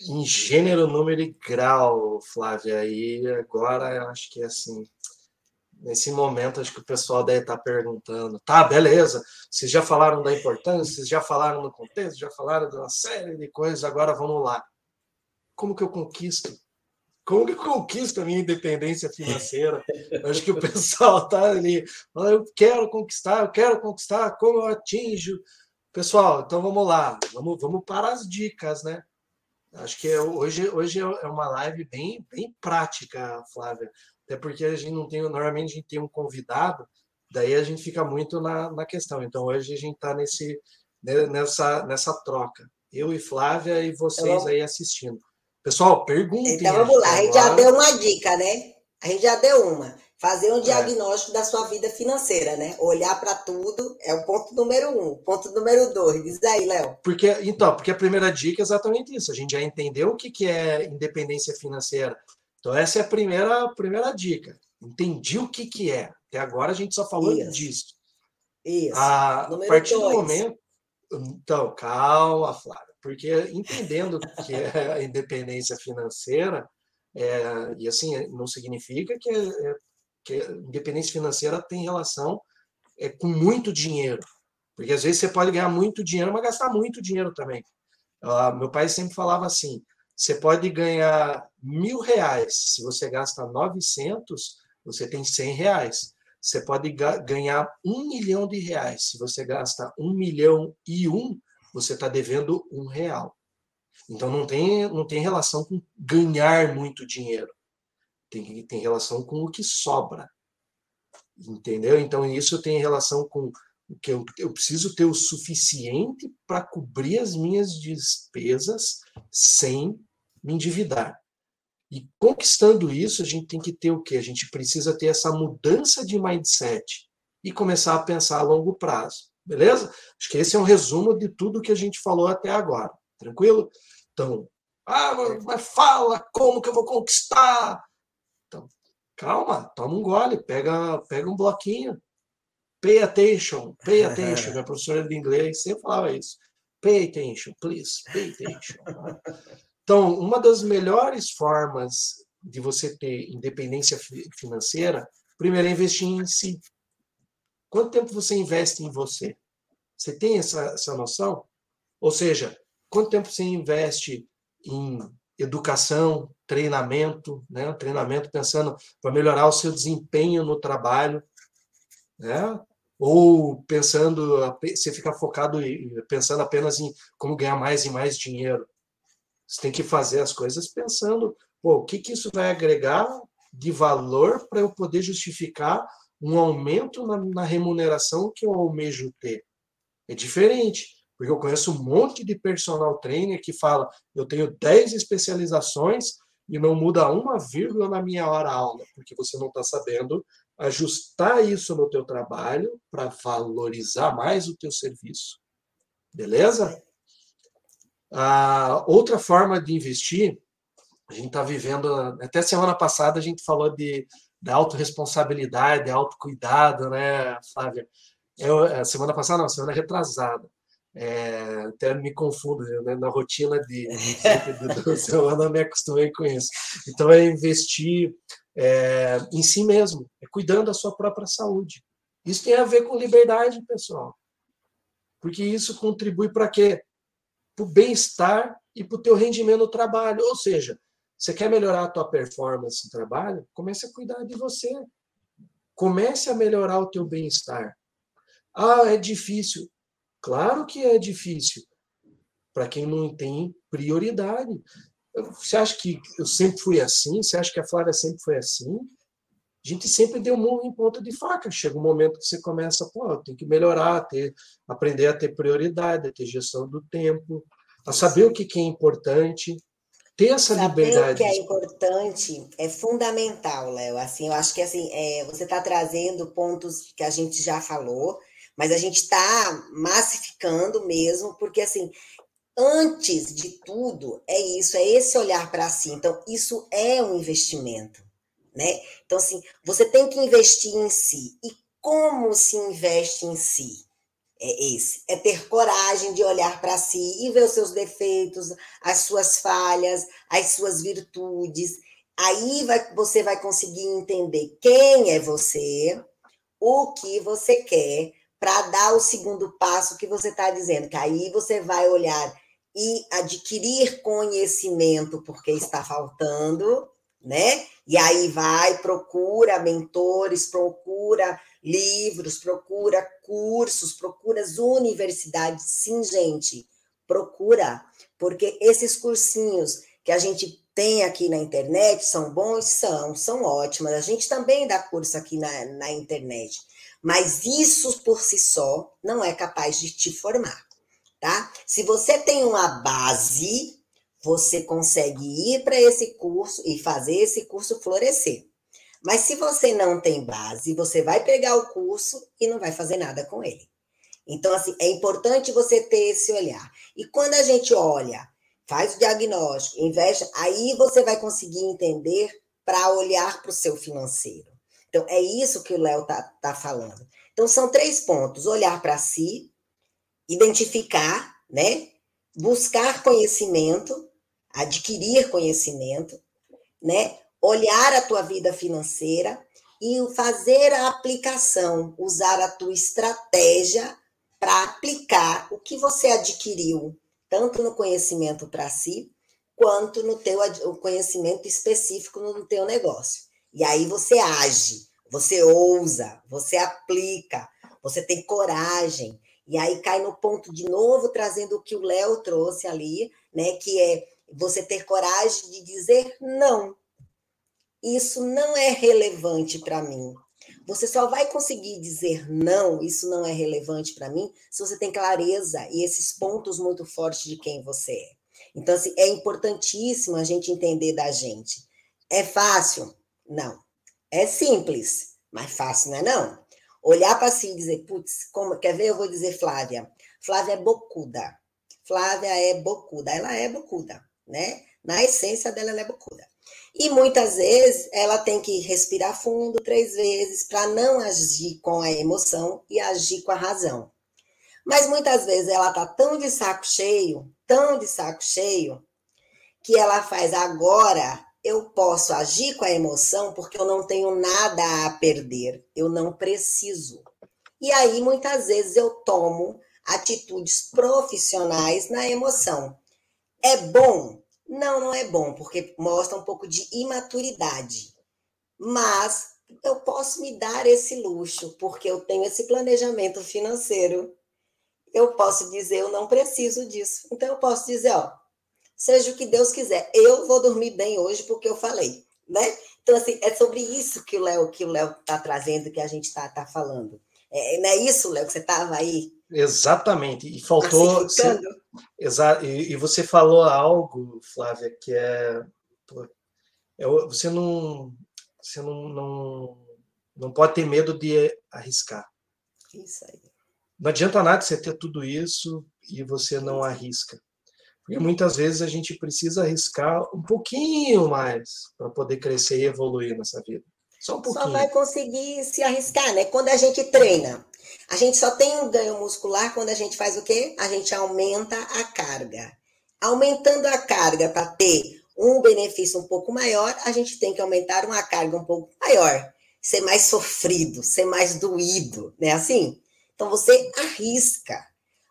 em gênero, número e grau, Flávia. E agora acho que é assim. Nesse momento, acho que o pessoal deve estar perguntando: tá, beleza, vocês já falaram da importância, vocês já falaram no contexto, já falaram de uma série de coisas, agora vamos lá. Como que eu conquisto? Como que eu conquisto a minha independência financeira? [laughs] acho que o pessoal está ali, eu quero conquistar, eu quero conquistar, como eu atinjo? Pessoal, então vamos lá, vamos, vamos para as dicas, né? Acho que é, hoje, hoje é uma live bem, bem prática, Flávia. Até porque a gente não tem, normalmente a gente tem um convidado Daí a gente fica muito na, na questão. Então hoje a gente está nesse né, nessa nessa troca. Eu e Flávia e vocês aí assistindo. Pessoal, perguntem. Então vamos lá, a gente já deu uma dica, né? A gente já deu uma. Fazer um é. diagnóstico é. da sua vida financeira, né? Olhar para tudo é o ponto número um. Ponto número dois. Diz aí, Léo. Porque, então, porque a primeira dica é exatamente isso. A gente já entendeu o que, que é independência financeira. Então, essa é a primeira, a primeira dica. Entendi o que, que é. Até agora a gente só falou isso. disso. Isso. A, a partir dois. do momento. Então, calma, Flávia. Porque entendendo que é a independência financeira, é, e assim, não significa que, é que a independência financeira tem relação é, com muito dinheiro. Porque às vezes você pode ganhar muito dinheiro, mas gastar muito dinheiro também. Uh, meu pai sempre falava assim: você pode ganhar mil reais, se você gasta 900, você tem 100 reais. Você pode ganhar um milhão de reais, se você gasta um milhão e um, você está devendo um real. Então não tem, não tem relação com ganhar muito dinheiro. Tem, tem relação com o que sobra. Entendeu? Então isso tem relação com o que eu, eu preciso ter o suficiente para cobrir as minhas despesas sem me endividar. E conquistando isso, a gente tem que ter o quê? A gente precisa ter essa mudança de mindset e começar a pensar a longo prazo. Beleza? Acho que esse é um resumo de tudo que a gente falou até agora. Tranquilo? Então, ah, mas fala como que eu vou conquistar? Então, calma, toma um gole, pega, pega um bloquinho. Pay attention, pay attention. Minha [laughs] professora de inglês sempre falava isso. Pay attention, please, pay attention. Então, uma das melhores formas de você ter independência financeira, primeiro é investir em si. Quanto tempo você investe em você? Você tem essa, essa noção? Ou seja, quanto tempo você investe em educação, treinamento, né? treinamento pensando para melhorar o seu desempenho no trabalho, né? ou pensando, você fica focado pensando apenas em como ganhar mais e mais dinheiro. Você tem que fazer as coisas pensando, pô, o que, que isso vai agregar de valor para eu poder justificar um aumento na, na remuneração que eu almejo ter. É diferente, porque eu conheço um monte de personal trainer que fala: eu tenho 10 especializações e não muda uma vírgula na minha hora aula, porque você não está sabendo ajustar isso no teu trabalho para valorizar mais o teu serviço. Beleza? Outra forma de investir, a gente está vivendo, até semana passada a gente falou de da autorresponsabilidade, autocuidado, né, Flávia? Eu, é, semana passada, não, semana retrasada. É, até me confundo, né? na rotina de, de, do [laughs] semana eu me acostumei com isso. Então, é investir é, em si mesmo, é cuidando da sua própria saúde. Isso tem a ver com liberdade, pessoal. Porque isso contribui para quê? Para o bem-estar e para o teu rendimento no trabalho. Ou seja, você quer melhorar a tua performance no trabalho? Comece a cuidar de você. Comece a melhorar o teu bem-estar. Ah, é difícil. Claro que é difícil. Para quem não tem prioridade. Você acha que eu sempre fui assim? Você acha que a Flávia sempre foi assim? A gente sempre deu murro em ponta de faca. Chega um momento que você começa, pô, tem que melhorar, ter, aprender a ter prioridade, a ter gestão do tempo, a saber o que, que é importante ter essa Saber liberdade. O que é importante é fundamental, Léo. Assim, eu acho que assim, é, você está trazendo pontos que a gente já falou, mas a gente está massificando mesmo, porque assim, antes de tudo, é isso, é esse olhar para si. Então, isso é um investimento, né? Então, assim, você tem que investir em si. E como se investe em si? é esse, é ter coragem de olhar para si e ver os seus defeitos, as suas falhas, as suas virtudes. Aí vai, você vai conseguir entender quem é você, o que você quer, para dar o segundo passo que você está dizendo, que aí você vai olhar e adquirir conhecimento porque está faltando, né? E aí vai, procura mentores, procura livros, procura cursos, procura as universidades. Sim, gente, procura, porque esses cursinhos que a gente tem aqui na internet são bons? São, são ótimos. A gente também dá curso aqui na, na internet. Mas isso por si só não é capaz de te formar, tá? Se você tem uma base, você consegue ir para esse curso e fazer esse curso florescer. Mas se você não tem base, você vai pegar o curso e não vai fazer nada com ele. Então, assim, é importante você ter esse olhar. E quando a gente olha, faz o diagnóstico, investe, aí você vai conseguir entender para olhar para o seu financeiro. Então, é isso que o Léo está tá falando. Então, são três pontos: olhar para si, identificar, né? Buscar conhecimento, adquirir conhecimento, né? Olhar a tua vida financeira e fazer a aplicação, usar a tua estratégia para aplicar o que você adquiriu, tanto no conhecimento para si, quanto no teu conhecimento específico no teu negócio. E aí você age, você ousa, você aplica, você tem coragem. E aí cai no ponto de novo, trazendo o que o Léo trouxe ali, né? Que é você ter coragem de dizer não. Isso não é relevante para mim. Você só vai conseguir dizer não, isso não é relevante para mim, se você tem clareza e esses pontos muito fortes de quem você é. Então, assim, é importantíssimo a gente entender da gente. É fácil? Não. É simples, mas fácil não é não. Olhar para si e dizer, putz, como, quer ver? Eu vou dizer Flávia. Flávia é bocuda. Flávia é bocuda. Ela é bocuda, né? Na essência dela, ela é bocuda. E muitas vezes ela tem que respirar fundo três vezes para não agir com a emoção e agir com a razão. Mas muitas vezes ela tá tão de saco cheio, tão de saco cheio, que ela faz agora eu posso agir com a emoção porque eu não tenho nada a perder, eu não preciso. E aí muitas vezes eu tomo atitudes profissionais na emoção. É bom? Não, não é bom, porque mostra um pouco de imaturidade. Mas eu posso me dar esse luxo, porque eu tenho esse planejamento financeiro. Eu posso dizer, eu não preciso disso. Então eu posso dizer, ó, seja o que Deus quiser. Eu vou dormir bem hoje porque eu falei, né? Então, assim, é sobre isso que o Léo que o está trazendo, que a gente está tá falando. É, não é isso, Léo, que você estava aí? Exatamente. E faltou. Você, exa, e, e, você falou algo, Flávia, que é. é você não. Você não, não, não pode ter medo de arriscar. Isso aí. Não adianta nada você ter tudo isso e você não arrisca. Porque muitas vezes a gente precisa arriscar um pouquinho mais para poder crescer e evoluir nessa vida. Só um pouquinho. Só vai conseguir se arriscar, né? Quando a gente treina, a gente só tem um ganho muscular quando a gente faz o quê? A gente aumenta a carga. Aumentando a carga para ter um benefício um pouco maior, a gente tem que aumentar uma carga um pouco maior, ser mais sofrido, ser mais doído, né? Assim? Então você arrisca.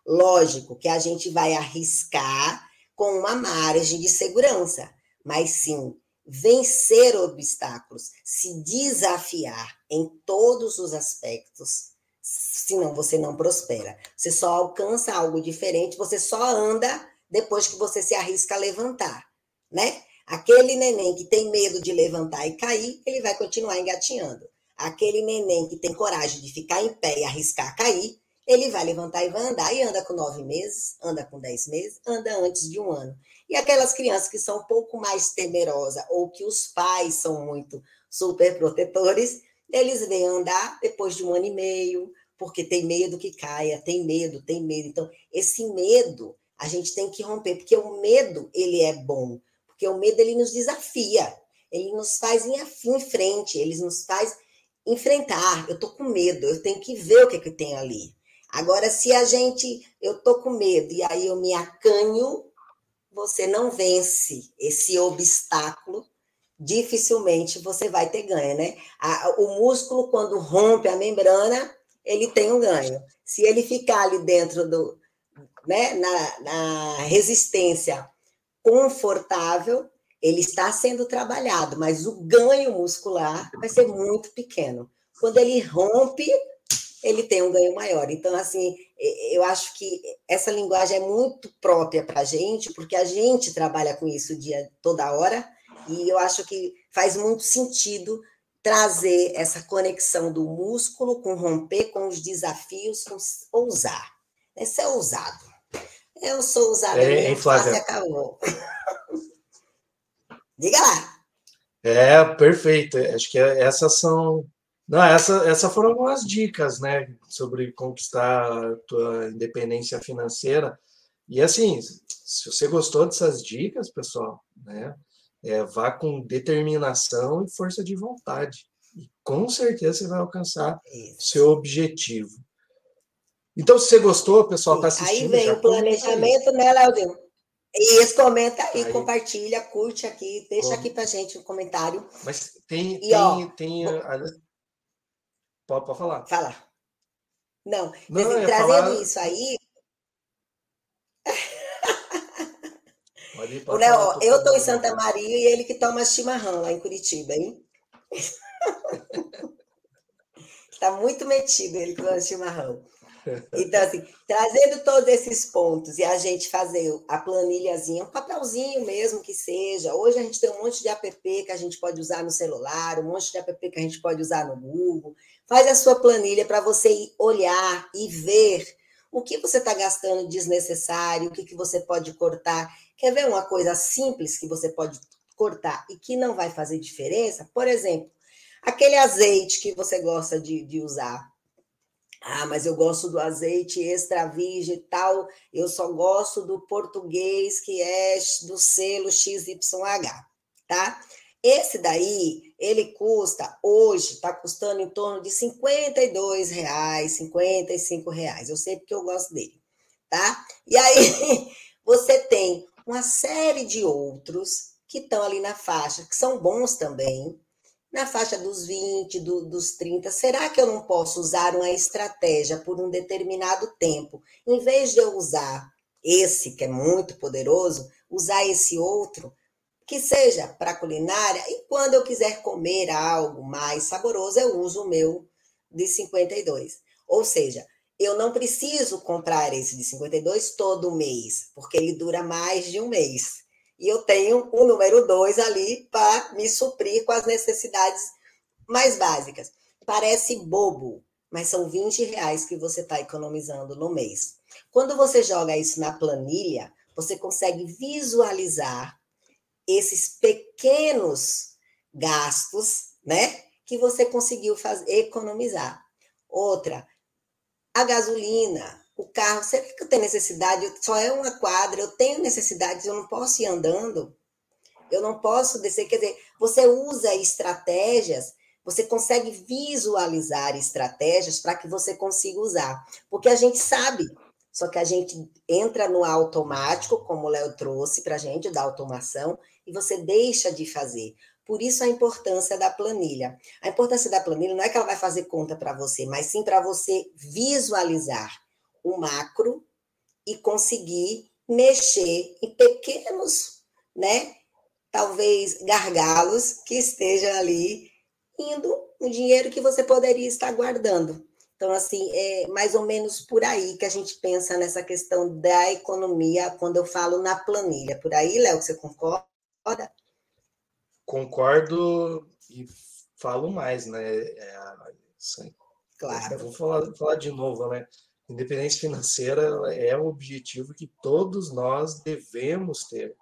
Lógico que a gente vai arriscar com uma margem de segurança, mas sim vencer obstáculos, se desafiar em todos os aspectos, senão você não prospera. Você só alcança algo diferente, você só anda depois que você se arrisca a levantar, né? Aquele neném que tem medo de levantar e cair, ele vai continuar engatinhando. Aquele neném que tem coragem de ficar em pé e arriscar cair, ele vai levantar e vai andar, e anda com nove meses, anda com dez meses, anda antes de um ano. E aquelas crianças que são um pouco mais temerosas, ou que os pais são muito super protetores, eles vêm andar depois de um ano e meio, porque tem medo que caia, tem medo, tem medo. Então, esse medo a gente tem que romper, porque o medo, ele é bom, porque o medo, ele nos desafia, ele nos faz ir em frente, ele nos faz enfrentar. Eu tô com medo, eu tenho que ver o que, que tem ali. Agora, se a gente, eu tô com medo e aí eu me acanho, você não vence esse obstáculo, dificilmente você vai ter ganho, né? o músculo, quando rompe a membrana, ele tem um ganho. Se ele ficar ali dentro do, né, na, na resistência confortável, ele está sendo trabalhado, mas o ganho muscular vai ser muito pequeno. Quando ele rompe, ele tem um ganho maior. Então, assim, eu acho que essa linguagem é muito própria para a gente, porque a gente trabalha com isso dia toda hora, e eu acho que faz muito sentido trazer essa conexão do músculo com romper com os desafios, com ousar. Esse é ousado. Eu sou ousada, é, acabou. [laughs] Diga lá. É, perfeito. Acho que essas são. Não, essa, essas foram algumas dicas, né, sobre conquistar a tua independência financeira. E assim, se você gostou dessas dicas, pessoal, né, é, vá com determinação e força de vontade. E com certeza você vai alcançar Isso. seu objetivo. Então, se você gostou, pessoal está assistindo. Aí vem o planejamento, né, Léo? Isso, comenta aí, aí, compartilha, curte aqui, deixa aqui pra gente um comentário. Mas tem. E, tem, ó, tem pode, pode falar. Fala. Não, Não mas, trazendo falar... isso aí. O Léo, eu estou em Santa Maria e ele que toma chimarrão lá em Curitiba, hein? Está [laughs] muito metido ele com o chimarrão. Então, assim, trazendo todos esses pontos e a gente fazer a planilhazinha, um papelzinho mesmo que seja. Hoje a gente tem um monte de app que a gente pode usar no celular, um monte de app que a gente pode usar no Google. Faz a sua planilha para você olhar e ver o que você está gastando desnecessário, o que, que você pode cortar. Quer ver uma coisa simples que você pode cortar e que não vai fazer diferença? Por exemplo, aquele azeite que você gosta de, de usar ah, mas eu gosto do azeite extra virgem e tal. Eu só gosto do português que é do selo XYH, tá? Esse daí, ele custa, hoje, está custando em torno de 52 reais, 55 reais. Eu sei porque eu gosto dele, tá? E aí, [laughs] você tem uma série de outros que estão ali na faixa, que são bons também, na faixa dos 20, do, dos 30, será que eu não posso usar uma estratégia por um determinado tempo? Em vez de eu usar esse, que é muito poderoso, usar esse outro, que seja para culinária, e quando eu quiser comer algo mais saboroso, eu uso o meu de 52. Ou seja, eu não preciso comprar esse de 52 todo mês, porque ele dura mais de um mês e eu tenho o número dois ali para me suprir com as necessidades mais básicas. Parece bobo, mas são 20 reais que você está economizando no mês. Quando você joga isso na planilha, você consegue visualizar esses pequenos gastos, né? Que você conseguiu fazer, economizar. Outra, a gasolina o carro, será que eu tenho necessidade? Só é uma quadra, eu tenho necessidade, eu não posso ir andando, eu não posso descer. Quer dizer, você usa estratégias, você consegue visualizar estratégias para que você consiga usar. Porque a gente sabe, só que a gente entra no automático, como o Léo trouxe para a gente, da automação, e você deixa de fazer. Por isso a importância da planilha. A importância da planilha não é que ela vai fazer conta para você, mas sim para você visualizar o macro e conseguir mexer em pequenos, né? Talvez gargalos que estejam ali indo um dinheiro que você poderia estar guardando. Então, assim, é mais ou menos por aí que a gente pensa nessa questão da economia quando eu falo na planilha. Por aí, Léo, você concorda? Concordo e falo mais, né? É, claro. vou falar, falar de novo, né? Independência financeira é um objetivo que todos nós devemos ter.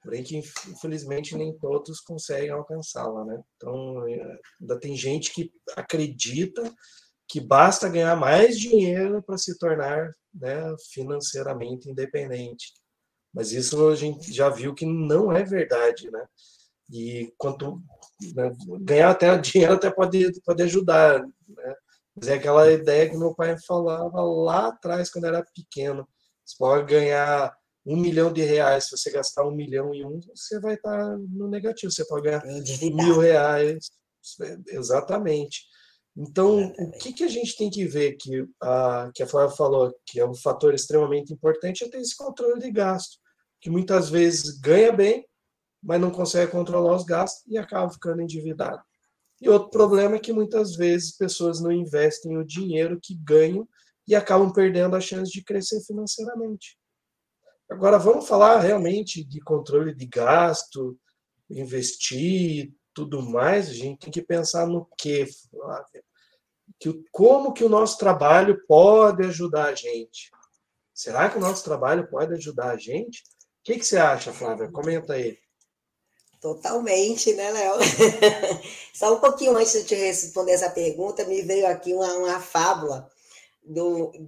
Porém que, infelizmente, nem todos conseguem alcançá-la, né? Então, é, ainda tem gente que acredita que basta ganhar mais dinheiro para se tornar né, financeiramente independente. Mas isso a gente já viu que não é verdade, né? E quanto né, ganhar até [laughs] dinheiro até pode, pode ajudar, né? Mas é aquela ideia que meu pai falava lá atrás, quando era pequeno. Você pode ganhar um milhão de reais, se você gastar um milhão e um, você vai estar no negativo. Você pode ganhar mil reais. Exatamente. Então, Exatamente. o que, que a gente tem que ver que a, que a Flávia falou, que é um fator extremamente importante, é ter esse controle de gasto, que muitas vezes ganha bem, mas não consegue controlar os gastos e acaba ficando endividado. E outro problema é que muitas vezes pessoas não investem o dinheiro que ganham e acabam perdendo a chance de crescer financeiramente. Agora, vamos falar realmente de controle de gasto, investir, tudo mais, a gente tem que pensar no que, Flávia? Que, como que o nosso trabalho pode ajudar a gente? Será que o nosso trabalho pode ajudar a gente? O que, que você acha, Flávia? Comenta aí. Totalmente, né, Léo? [laughs] Só um pouquinho antes de te responder essa pergunta, me veio aqui uma, uma fábula de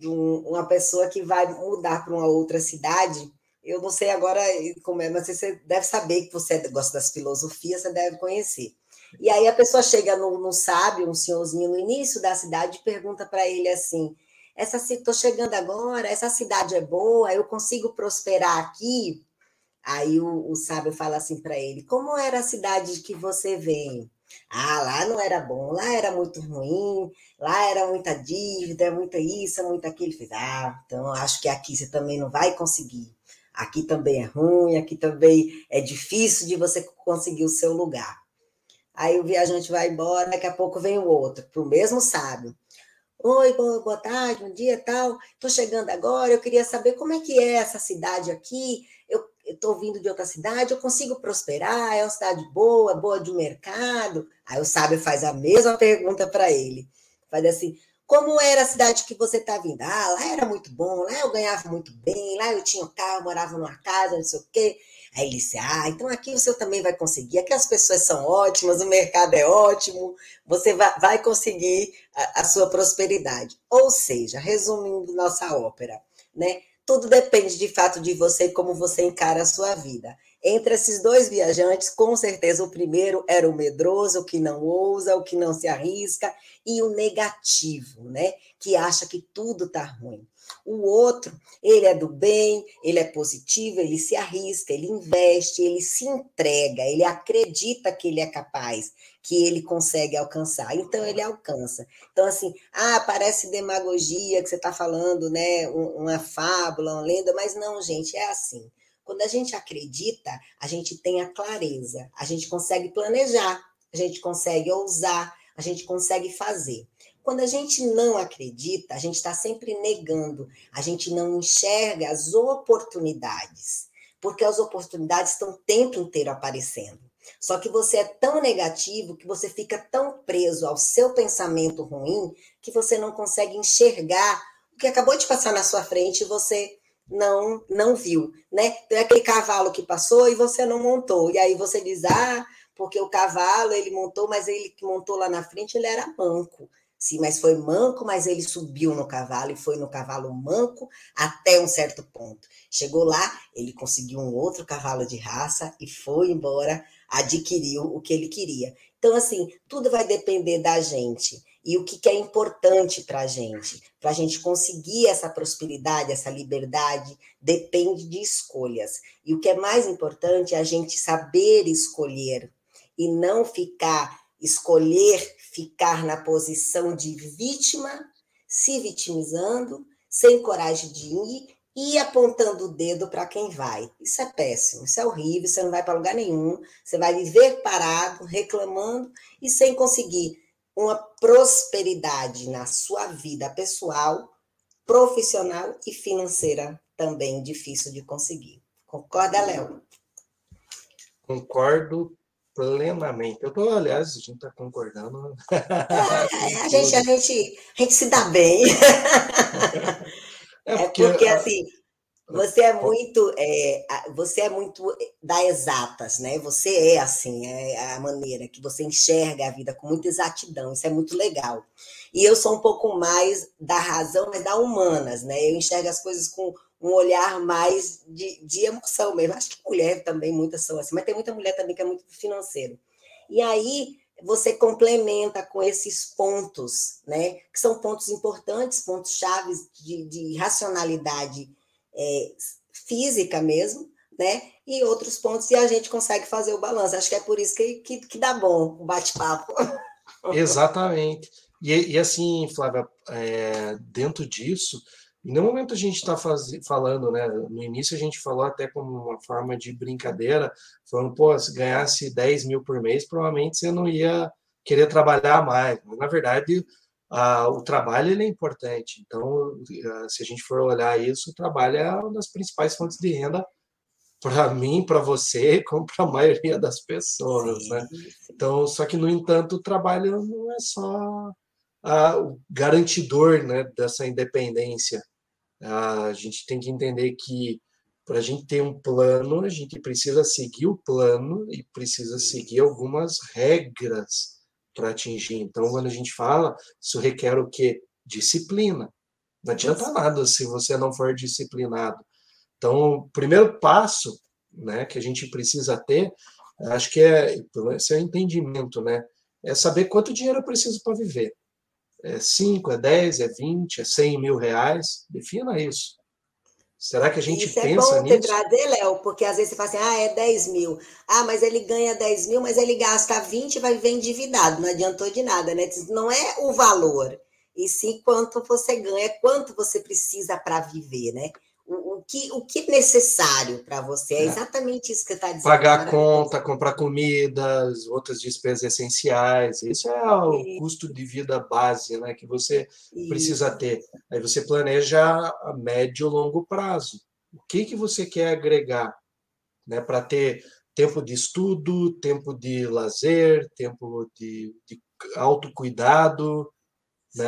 uma pessoa que vai mudar para uma outra cidade. Eu não sei agora como é, mas você deve saber que você gosta das filosofias, você deve conhecer. E aí a pessoa chega no, no sábio, um senhorzinho no início da cidade, e pergunta para ele assim: essa estou chegando agora, essa cidade é boa, eu consigo prosperar aqui? Aí o, o sábio fala assim para ele: como era a cidade que você vem? Ah, lá não era bom, lá era muito ruim, lá era muita dívida, muita isso, muita aquilo. Ele fez, ah, então acho que aqui você também não vai conseguir. Aqui também é ruim, aqui também é difícil de você conseguir o seu lugar. Aí o viajante vai embora, daqui a pouco vem o outro, para o mesmo sábio. Oi, boa, boa tarde, bom dia tal. Estou chegando agora, eu queria saber como é que é essa cidade aqui. Eu estou vindo de outra cidade, eu consigo prosperar? É uma cidade boa, boa de mercado? Aí o sábio faz a mesma pergunta para ele. Faz assim: como era a cidade que você está vindo? Ah, lá era muito bom, lá eu ganhava muito bem, lá eu tinha um carro, morava numa casa, não sei o quê. Aí ele disse: Ah, então aqui você também vai conseguir. Aqui as pessoas são ótimas, o mercado é ótimo, você vai, vai conseguir a, a sua prosperidade. Ou seja, resumindo nossa ópera, né? Tudo depende de fato de você, como você encara a sua vida. Entre esses dois viajantes, com certeza o primeiro era o medroso, o que não ousa, o que não se arrisca, e o negativo, né? Que acha que tudo está ruim. O outro, ele é do bem, ele é positivo, ele se arrisca, ele investe, ele se entrega, ele acredita que ele é capaz, que ele consegue alcançar. Então ele alcança. Então assim, ah, parece demagogia que você está falando, né? Uma fábula, uma lenda, mas não, gente, é assim. Quando a gente acredita, a gente tem a clareza, a gente consegue planejar, a gente consegue ousar, a gente consegue fazer. Quando a gente não acredita, a gente está sempre negando, a gente não enxerga as oportunidades, porque as oportunidades estão o tempo inteiro aparecendo. Só que você é tão negativo que você fica tão preso ao seu pensamento ruim que você não consegue enxergar o que acabou de passar na sua frente e você não não viu, né? Então é aquele cavalo que passou e você não montou. E aí você diz: "Ah, porque o cavalo ele montou, mas ele que montou lá na frente, ele era manco". Sim, mas foi manco, mas ele subiu no cavalo e foi no cavalo manco até um certo ponto. Chegou lá, ele conseguiu um outro cavalo de raça e foi embora, adquiriu o que ele queria. Então, assim, tudo vai depender da gente e o que, que é importante para a gente. Para a gente conseguir essa prosperidade, essa liberdade, depende de escolhas. E o que é mais importante é a gente saber escolher e não ficar escolher ficar na posição de vítima, se vitimizando, sem coragem de ir e apontando o dedo para quem vai. Isso é péssimo, isso é horrível, você não vai para lugar nenhum, você vai viver parado, reclamando e sem conseguir uma prosperidade na sua vida pessoal, profissional e financeira também difícil de conseguir. Concorda, Léo? Concordo plenamente. Eu tô, aliás, a gente está concordando. É, [laughs] a, gente, a, gente, a gente se dá bem. [laughs] É porque, é porque assim, você é muito, é, você é muito da exatas, né? Você é assim, é a maneira que você enxerga a vida com muita exatidão. Isso é muito legal. E eu sou um pouco mais da razão, mas da humanas, né? Eu enxergo as coisas com um olhar mais de, de emoção mesmo. Acho que mulher também, muitas são assim, mas tem muita mulher também que é muito financeiro. E aí você complementa com esses pontos, né? Que são pontos importantes, pontos chaves de, de racionalidade é, física mesmo, né? E outros pontos, e a gente consegue fazer o balanço. Acho que é por isso que, que, que dá bom o bate-papo. [laughs] Exatamente. E, e assim, Flávia, é, dentro disso, no momento a gente está falando, né? No início a gente falou até como uma forma de brincadeira, falando, pô, se ganhasse 10 mil por mês, provavelmente você não ia querer trabalhar mais. Mas, na verdade, a, o trabalho ele é importante. Então, se a gente for olhar isso, o trabalho é uma das principais fontes de renda para [laughs] mim, para você, [laughs] como para a maioria das pessoas, sim, né? Então, só que no entanto, o trabalho não é só a, o garantidor, né, dessa independência. A gente tem que entender que para a gente ter um plano, a gente precisa seguir o plano e precisa seguir algumas regras para atingir. Então, quando a gente fala, isso requer o quê? Disciplina. Não adianta nada se você não for disciplinado. Então, o primeiro passo né, que a gente precisa ter, acho que é esse é o entendimento, né? É saber quanto dinheiro eu preciso para viver. É 5, é 10, é 20, é 100 mil reais? Defina isso. Será que a gente Isso pensa é bom nisso? trazer, Léo, porque às vezes você fala assim, ah, é 10 mil. Ah, mas ele ganha 10 mil, mas ele gasta 20 e vai viver endividado. Não adiantou de nada, né? Não é o valor, e sim quanto você ganha, quanto você precisa para viver, né? O, que, o que é necessário para você. É, é exatamente isso que você está dizendo. Pagar conta, comprar comidas, outras despesas essenciais. Isso é o custo de vida base né, que você isso. precisa ter. Aí você planeja a médio e longo prazo. O que, que você quer agregar né, para ter tempo de estudo, tempo de lazer, tempo de, de autocuidado, né,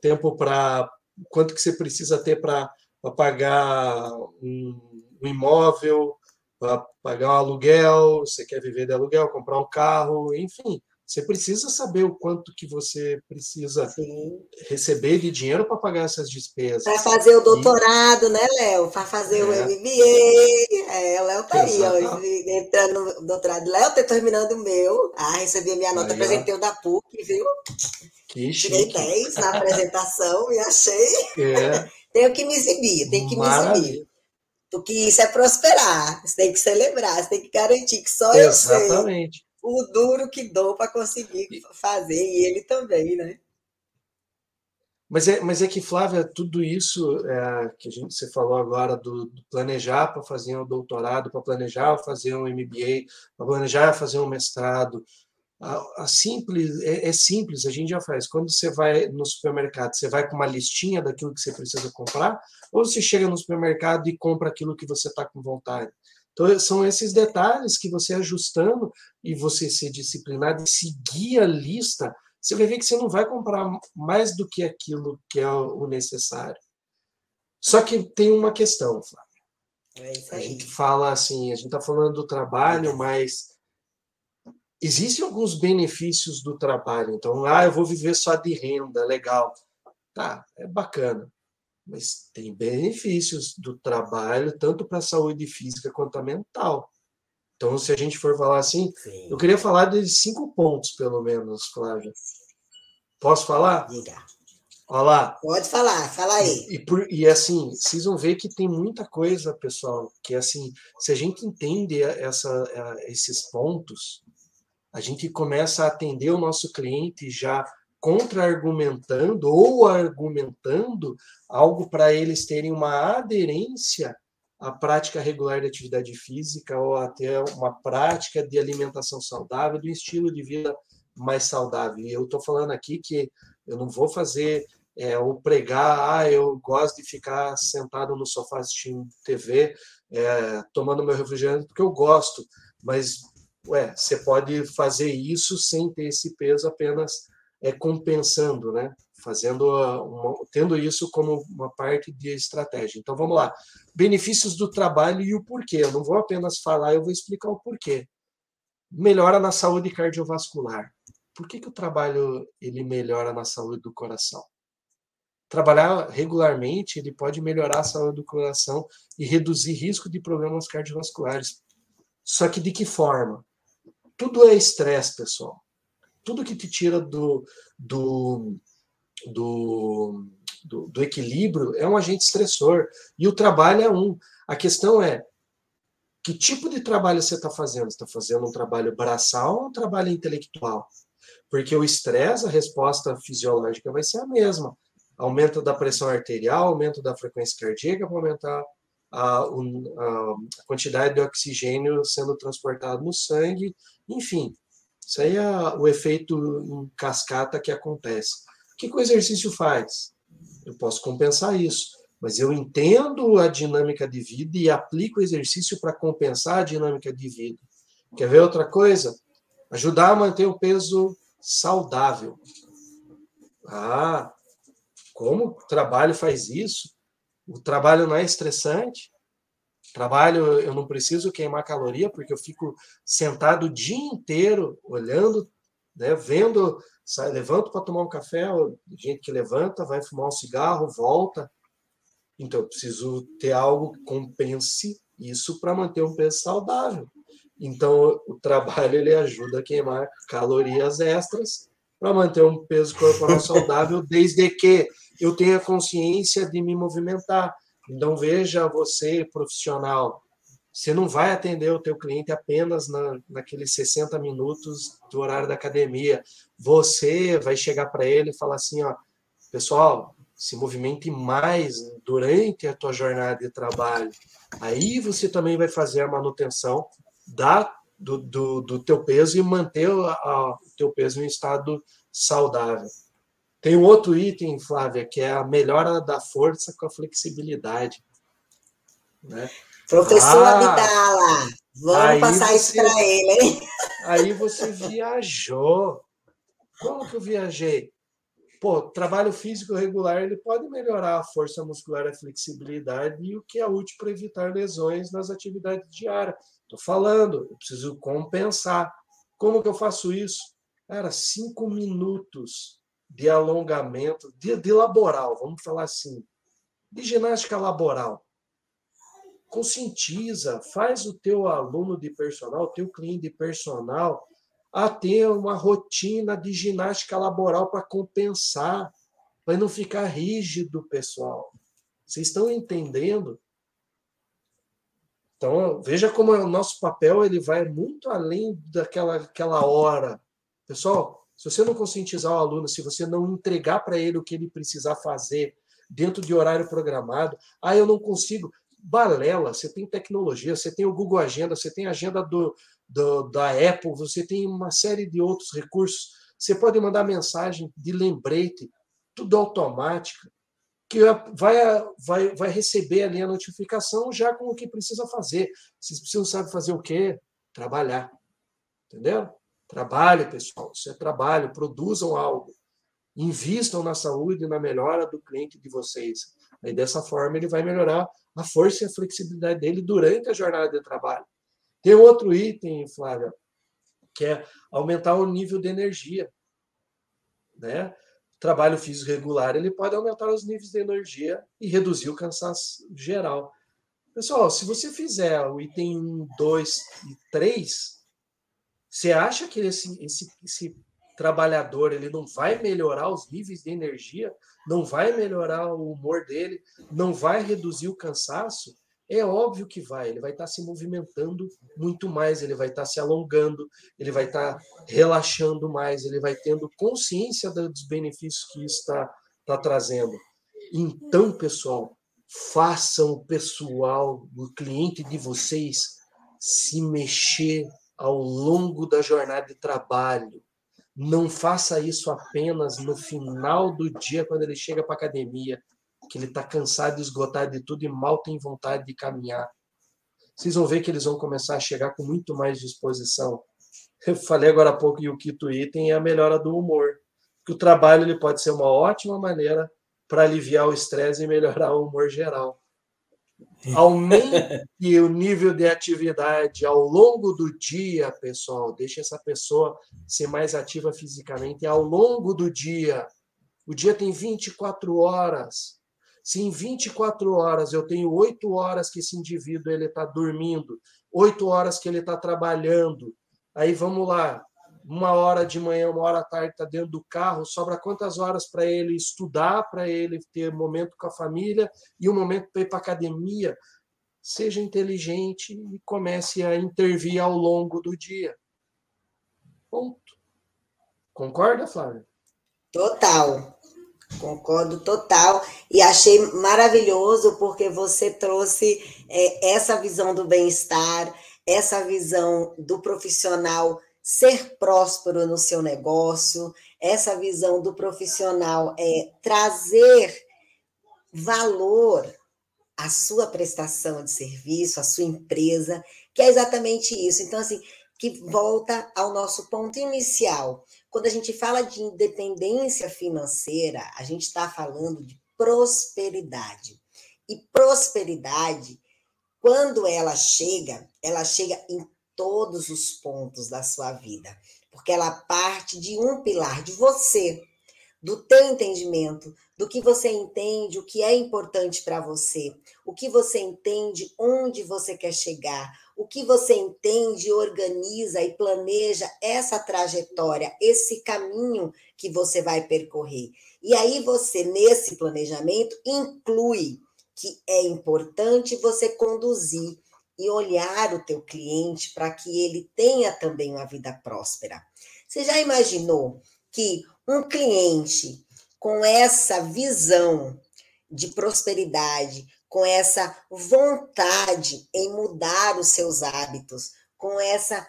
tempo para quanto que você precisa ter para para pagar um, um imóvel, para pagar um aluguel, você quer viver de aluguel, comprar um carro, enfim. Você precisa saber o quanto que você precisa Sim. receber de dinheiro para pagar essas despesas. Para fazer o doutorado, e... né, Léo? Para fazer é. o MBA. É, o Léo está aí hoje, entrando no doutorado. Léo, estou terminando o meu. Ah, recebi a minha nota, aí, apresentei o da PUC, viu? Que Tirei 10 na apresentação e achei. É. [laughs] tenho que me exibir, tenho que Maravilha. me exibir. Porque isso é prosperar, você tem que celebrar, você tem que garantir que só Exatamente. eu sei o duro que dou para conseguir fazer, e ele também, né? Mas é, mas é que, Flávia, tudo isso é, que a gente, você falou agora do, do planejar para fazer um doutorado, para planejar fazer um MBA, para planejar fazer um mestrado, a, a simples é, é, simples, a gente já faz. Quando você vai no supermercado, você vai com uma listinha daquilo que você precisa comprar, ou você chega no supermercado e compra aquilo que você está com vontade. Então, são esses detalhes que você ajustando e você ser disciplinado e seguir a lista, você vai ver que você não vai comprar mais do que aquilo que é o necessário. Só que tem uma questão, Flávia. É a gente fala assim, a gente está falando do trabalho, mas existem alguns benefícios do trabalho. Então, ah, eu vou viver só de renda, legal. Tá, é bacana. Mas tem benefícios do trabalho, tanto para a saúde física quanto a mental. Então, se a gente for falar assim, Sim. eu queria falar de cinco pontos, pelo menos, Flávia. Posso falar? Diga. Olha lá. Pode falar, fala aí. E, por, e assim, vocês vão ver que tem muita coisa, pessoal, que assim, se a gente entende essa, esses pontos, a gente começa a atender o nosso cliente já contra-argumentando ou argumentando algo para eles terem uma aderência à prática regular de atividade física ou até uma prática de alimentação saudável, do estilo de vida mais saudável. E eu estou falando aqui que eu não vou fazer é, ou pregar, ah, eu gosto de ficar sentado no sofá assistindo TV, é, tomando meu refrigerante, porque eu gosto, mas ué, você pode fazer isso sem ter esse peso apenas é, compensando, né? Fazendo uma, tendo isso como uma parte de estratégia. Então vamos lá. Benefícios do trabalho e o porquê. Eu não vou apenas falar, eu vou explicar o porquê. Melhora na saúde cardiovascular. Por que, que o trabalho ele melhora na saúde do coração? Trabalhar regularmente ele pode melhorar a saúde do coração e reduzir risco de problemas cardiovasculares. Só que de que forma? Tudo é estresse, pessoal. Tudo que te tira do, do, do, do, do equilíbrio é um agente estressor. E o trabalho é um. A questão é que tipo de trabalho você está fazendo? Está fazendo um trabalho braçal ou um trabalho intelectual? Porque o estresse, a resposta fisiológica vai ser a mesma. Aumento da pressão arterial, aumento da frequência cardíaca para aumentar a, a, quantidade de oxigênio sendo transportado no sangue, enfim, isso aí é o efeito em cascata que acontece. O que, que o exercício faz? Eu posso compensar isso. mas eu entendo a dinâmica de vida e aplico o exercício para compensar a dinâmica de vida. Quer ver outra coisa? Ajudar a manter o peso saudável. Ah, como o trabalho faz isso? O trabalho não é estressante. Trabalho, eu não preciso queimar caloria, porque eu fico sentado o dia inteiro olhando, né, vendo, sai, levanto para tomar um café, gente que levanta, vai fumar um cigarro, volta. Então, eu preciso ter algo que compense isso para manter um peso saudável. Então, o trabalho ele ajuda a queimar calorias extras para manter um peso corporal saudável, desde que eu tenha consciência de me movimentar. Então, veja você, profissional, você não vai atender o teu cliente apenas na, naqueles 60 minutos do horário da academia. Você vai chegar para ele e falar assim, ó, pessoal, se movimente mais durante a tua jornada de trabalho. Aí você também vai fazer a manutenção da, do, do, do teu peso e manter o teu peso em estado saudável. Tem um outro item, Flávia, que é a melhora da força com a flexibilidade. Né? Professor ah, Abdala, vamos passar isso para ele, hein? Aí você viajou. Como que eu viajei? Pô, trabalho físico regular ele pode melhorar a força muscular, a flexibilidade e o que é útil para evitar lesões nas atividades diárias. Estou falando, eu preciso compensar. Como que eu faço isso? Cara, cinco minutos de alongamento, de, de laboral, vamos falar assim, de ginástica laboral. Conscientiza, faz o teu aluno de personal, o teu cliente de personal, a ter uma rotina de ginástica laboral para compensar, para não ficar rígido, pessoal. Vocês estão entendendo? Então, veja como o nosso papel ele vai muito além daquela aquela hora. Pessoal, se você não conscientizar o aluno, se você não entregar para ele o que ele precisar fazer dentro de horário programado, ah, eu não consigo. Balela, você tem tecnologia, você tem o Google Agenda, você tem a agenda do, do, da Apple, você tem uma série de outros recursos. Você pode mandar mensagem de lembrete, tudo automático, que vai, vai, vai receber ali a notificação já com o que precisa fazer. Se você não sabe fazer o quê? Trabalhar. Entendeu? Trabalhe, pessoal. Isso é trabalho. Produzam algo. Invistam na saúde e na melhora do cliente de vocês. Aí, dessa forma, ele vai melhorar a força e a flexibilidade dele durante a jornada de trabalho. Tem outro item, Flávia, que é aumentar o nível de energia. Né? Trabalho físico regular, ele pode aumentar os níveis de energia e reduzir o cansaço geral. Pessoal, se você fizer o item 1, 2 e 3, você acha que esse, esse, esse trabalhador ele não vai melhorar os níveis de energia, não vai melhorar o humor dele, não vai reduzir o cansaço? É óbvio que vai, ele vai estar se movimentando muito mais, ele vai estar se alongando, ele vai estar relaxando mais, ele vai tendo consciência dos benefícios que isso está, está trazendo. Então, pessoal, façam o pessoal, o cliente de vocês, se mexer ao longo da jornada de trabalho. Não faça isso apenas no final do dia, quando ele chega para a academia que ele está cansado, esgotado de tudo e mal tem vontade de caminhar. Vocês vão ver que eles vão começar a chegar com muito mais disposição. Eu falei agora há pouco que o quinto item é a melhora do humor. Que o trabalho ele pode ser uma ótima maneira para aliviar o estresse e melhorar o humor geral. [laughs] Aumente o nível de atividade ao longo do dia, pessoal. Deixe essa pessoa ser mais ativa fisicamente ao longo do dia. O dia tem 24 horas. Se em 24 horas eu tenho 8 horas que esse indivíduo ele está dormindo, 8 horas que ele está trabalhando, aí vamos lá, uma hora de manhã, uma hora à tarde está dentro do carro, sobra quantas horas para ele estudar, para ele ter momento com a família e um momento para ir para academia? Seja inteligente e comece a intervir ao longo do dia. Ponto. Concorda, Flávia? Total. Concordo total e achei maravilhoso porque você trouxe é, essa visão do bem-estar, essa visão do profissional ser próspero no seu negócio, essa visão do profissional é trazer valor à sua prestação de serviço, à sua empresa, que é exatamente isso. Então, assim, que volta ao nosso ponto inicial. Quando a gente fala de independência financeira, a gente está falando de prosperidade. E prosperidade, quando ela chega, ela chega em todos os pontos da sua vida, porque ela parte de um pilar de você, do teu entendimento, do que você entende, o que é importante para você, o que você entende, onde você quer chegar, o que você entende, organiza e planeja essa trajetória, esse caminho que você vai percorrer. E aí você nesse planejamento inclui que é importante você conduzir e olhar o teu cliente para que ele tenha também uma vida próspera. Você já imaginou que um cliente com essa visão de prosperidade, com essa vontade em mudar os seus hábitos, com essa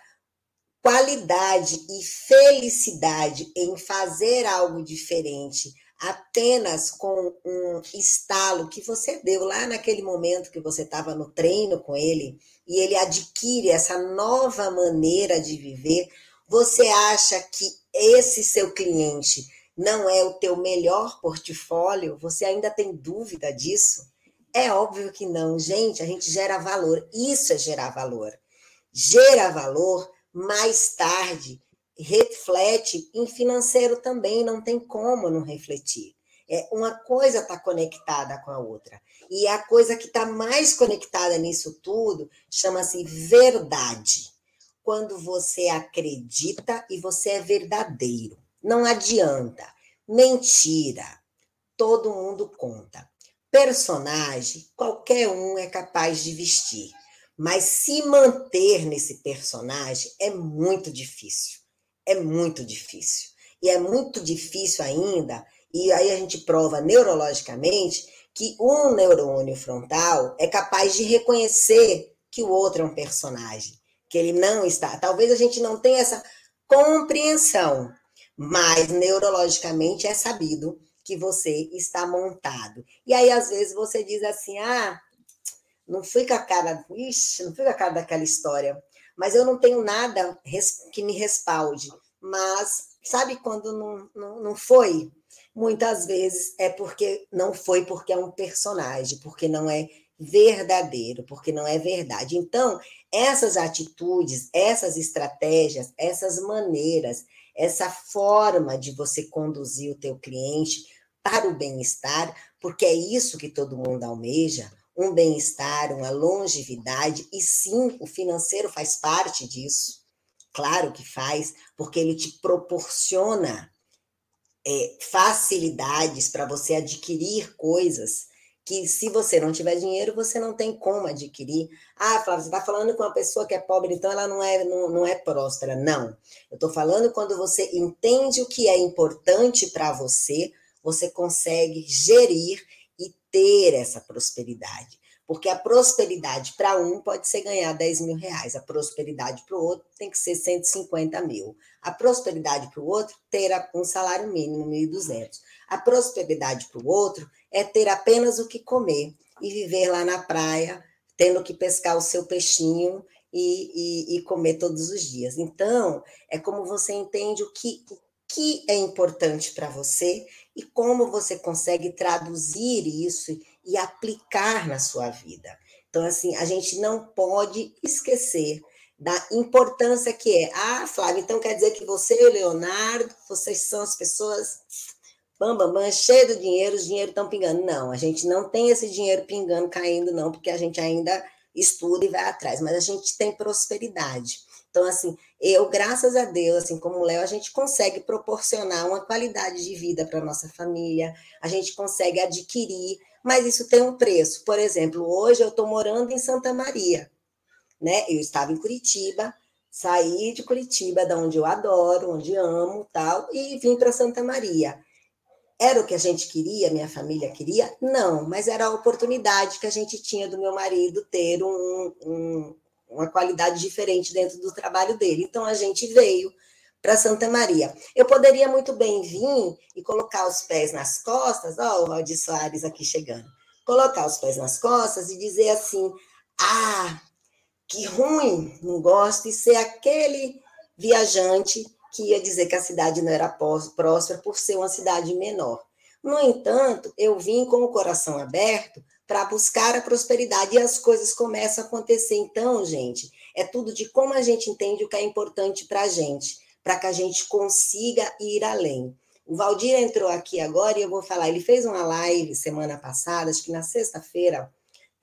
qualidade e felicidade em fazer algo diferente, apenas com um estalo que você deu lá naquele momento que você estava no treino com ele, e ele adquire essa nova maneira de viver, você acha que esse seu cliente não é o teu melhor portfólio? Você ainda tem dúvida disso? É óbvio que não, gente, a gente gera valor. Isso é gerar valor. Gera valor mais tarde reflete em financeiro também, não tem como não refletir. É, uma coisa está conectada com a outra. E a coisa que está mais conectada nisso tudo chama-se verdade. Quando você acredita e você é verdadeiro. Não adianta. Mentira. Todo mundo conta. Personagem, qualquer um é capaz de vestir. Mas se manter nesse personagem é muito difícil. É muito difícil. E é muito difícil ainda, e aí a gente prova neurologicamente que um neurônio frontal é capaz de reconhecer que o outro é um personagem, que ele não está. Talvez a gente não tenha essa compreensão, mas neurologicamente é sabido que você está montado. E aí, às vezes, você diz assim: ah, não fui com a cara, ixi, não fui com a cara daquela história, mas eu não tenho nada que me respalde. Mas sabe quando não, não, não foi? Muitas vezes é porque não foi porque é um personagem, porque não é verdadeiro, porque não é verdade. Então, essas atitudes, essas estratégias, essas maneiras, essa forma de você conduzir o teu cliente para o bem-estar, porque é isso que todo mundo almeja, um bem-estar, uma longevidade, e sim, o financeiro faz parte disso. Claro que faz, porque ele te proporciona é, facilidades para você adquirir coisas que se você não tiver dinheiro, você não tem como adquirir. Ah, Flávia, você está falando com uma pessoa que é pobre, então ela não é, não, não é próspera. Não. Eu estou falando quando você entende o que é importante para você, você consegue gerir ter essa prosperidade. Porque a prosperidade para um pode ser ganhar 10 mil reais, a prosperidade para o outro tem que ser 150 mil. A prosperidade para o outro, ter um salário mínimo, 1.200. A prosperidade para o outro é ter apenas o que comer e viver lá na praia, tendo que pescar o seu peixinho e, e, e comer todos os dias. Então, é como você entende o que, o que é importante para você e como você consegue traduzir isso e aplicar na sua vida. Então, assim, a gente não pode esquecer da importância que é. Ah, Flávia, então quer dizer que você e o Leonardo, vocês são as pessoas bam, bam, bam, cheio do dinheiro, os dinheiro estão pingando. Não, a gente não tem esse dinheiro pingando, caindo, não, porque a gente ainda estuda e vai atrás, mas a gente tem prosperidade. Então, assim, eu, graças a Deus, assim como o Léo, a gente consegue proporcionar uma qualidade de vida para nossa família, a gente consegue adquirir, mas isso tem um preço. Por exemplo, hoje eu estou morando em Santa Maria, né? Eu estava em Curitiba, saí de Curitiba, da onde eu adoro, onde amo, tal, e vim para Santa Maria. Era o que a gente queria, minha família queria? Não, mas era a oportunidade que a gente tinha do meu marido ter um, um, uma qualidade diferente dentro do trabalho dele. Então a gente veio para Santa Maria. Eu poderia muito bem vir e colocar os pés nas costas, ó, o Valdir Soares aqui chegando, colocar os pés nas costas e dizer assim: ah, que ruim, não gosto, e ser aquele viajante que ia dizer que a cidade não era próspera por ser uma cidade menor. No entanto, eu vim com o coração aberto para buscar a prosperidade e as coisas começam a acontecer. Então, gente, é tudo de como a gente entende o que é importante para a gente, para que a gente consiga ir além. O Valdir entrou aqui agora e eu vou falar. Ele fez uma live semana passada, acho que na sexta-feira,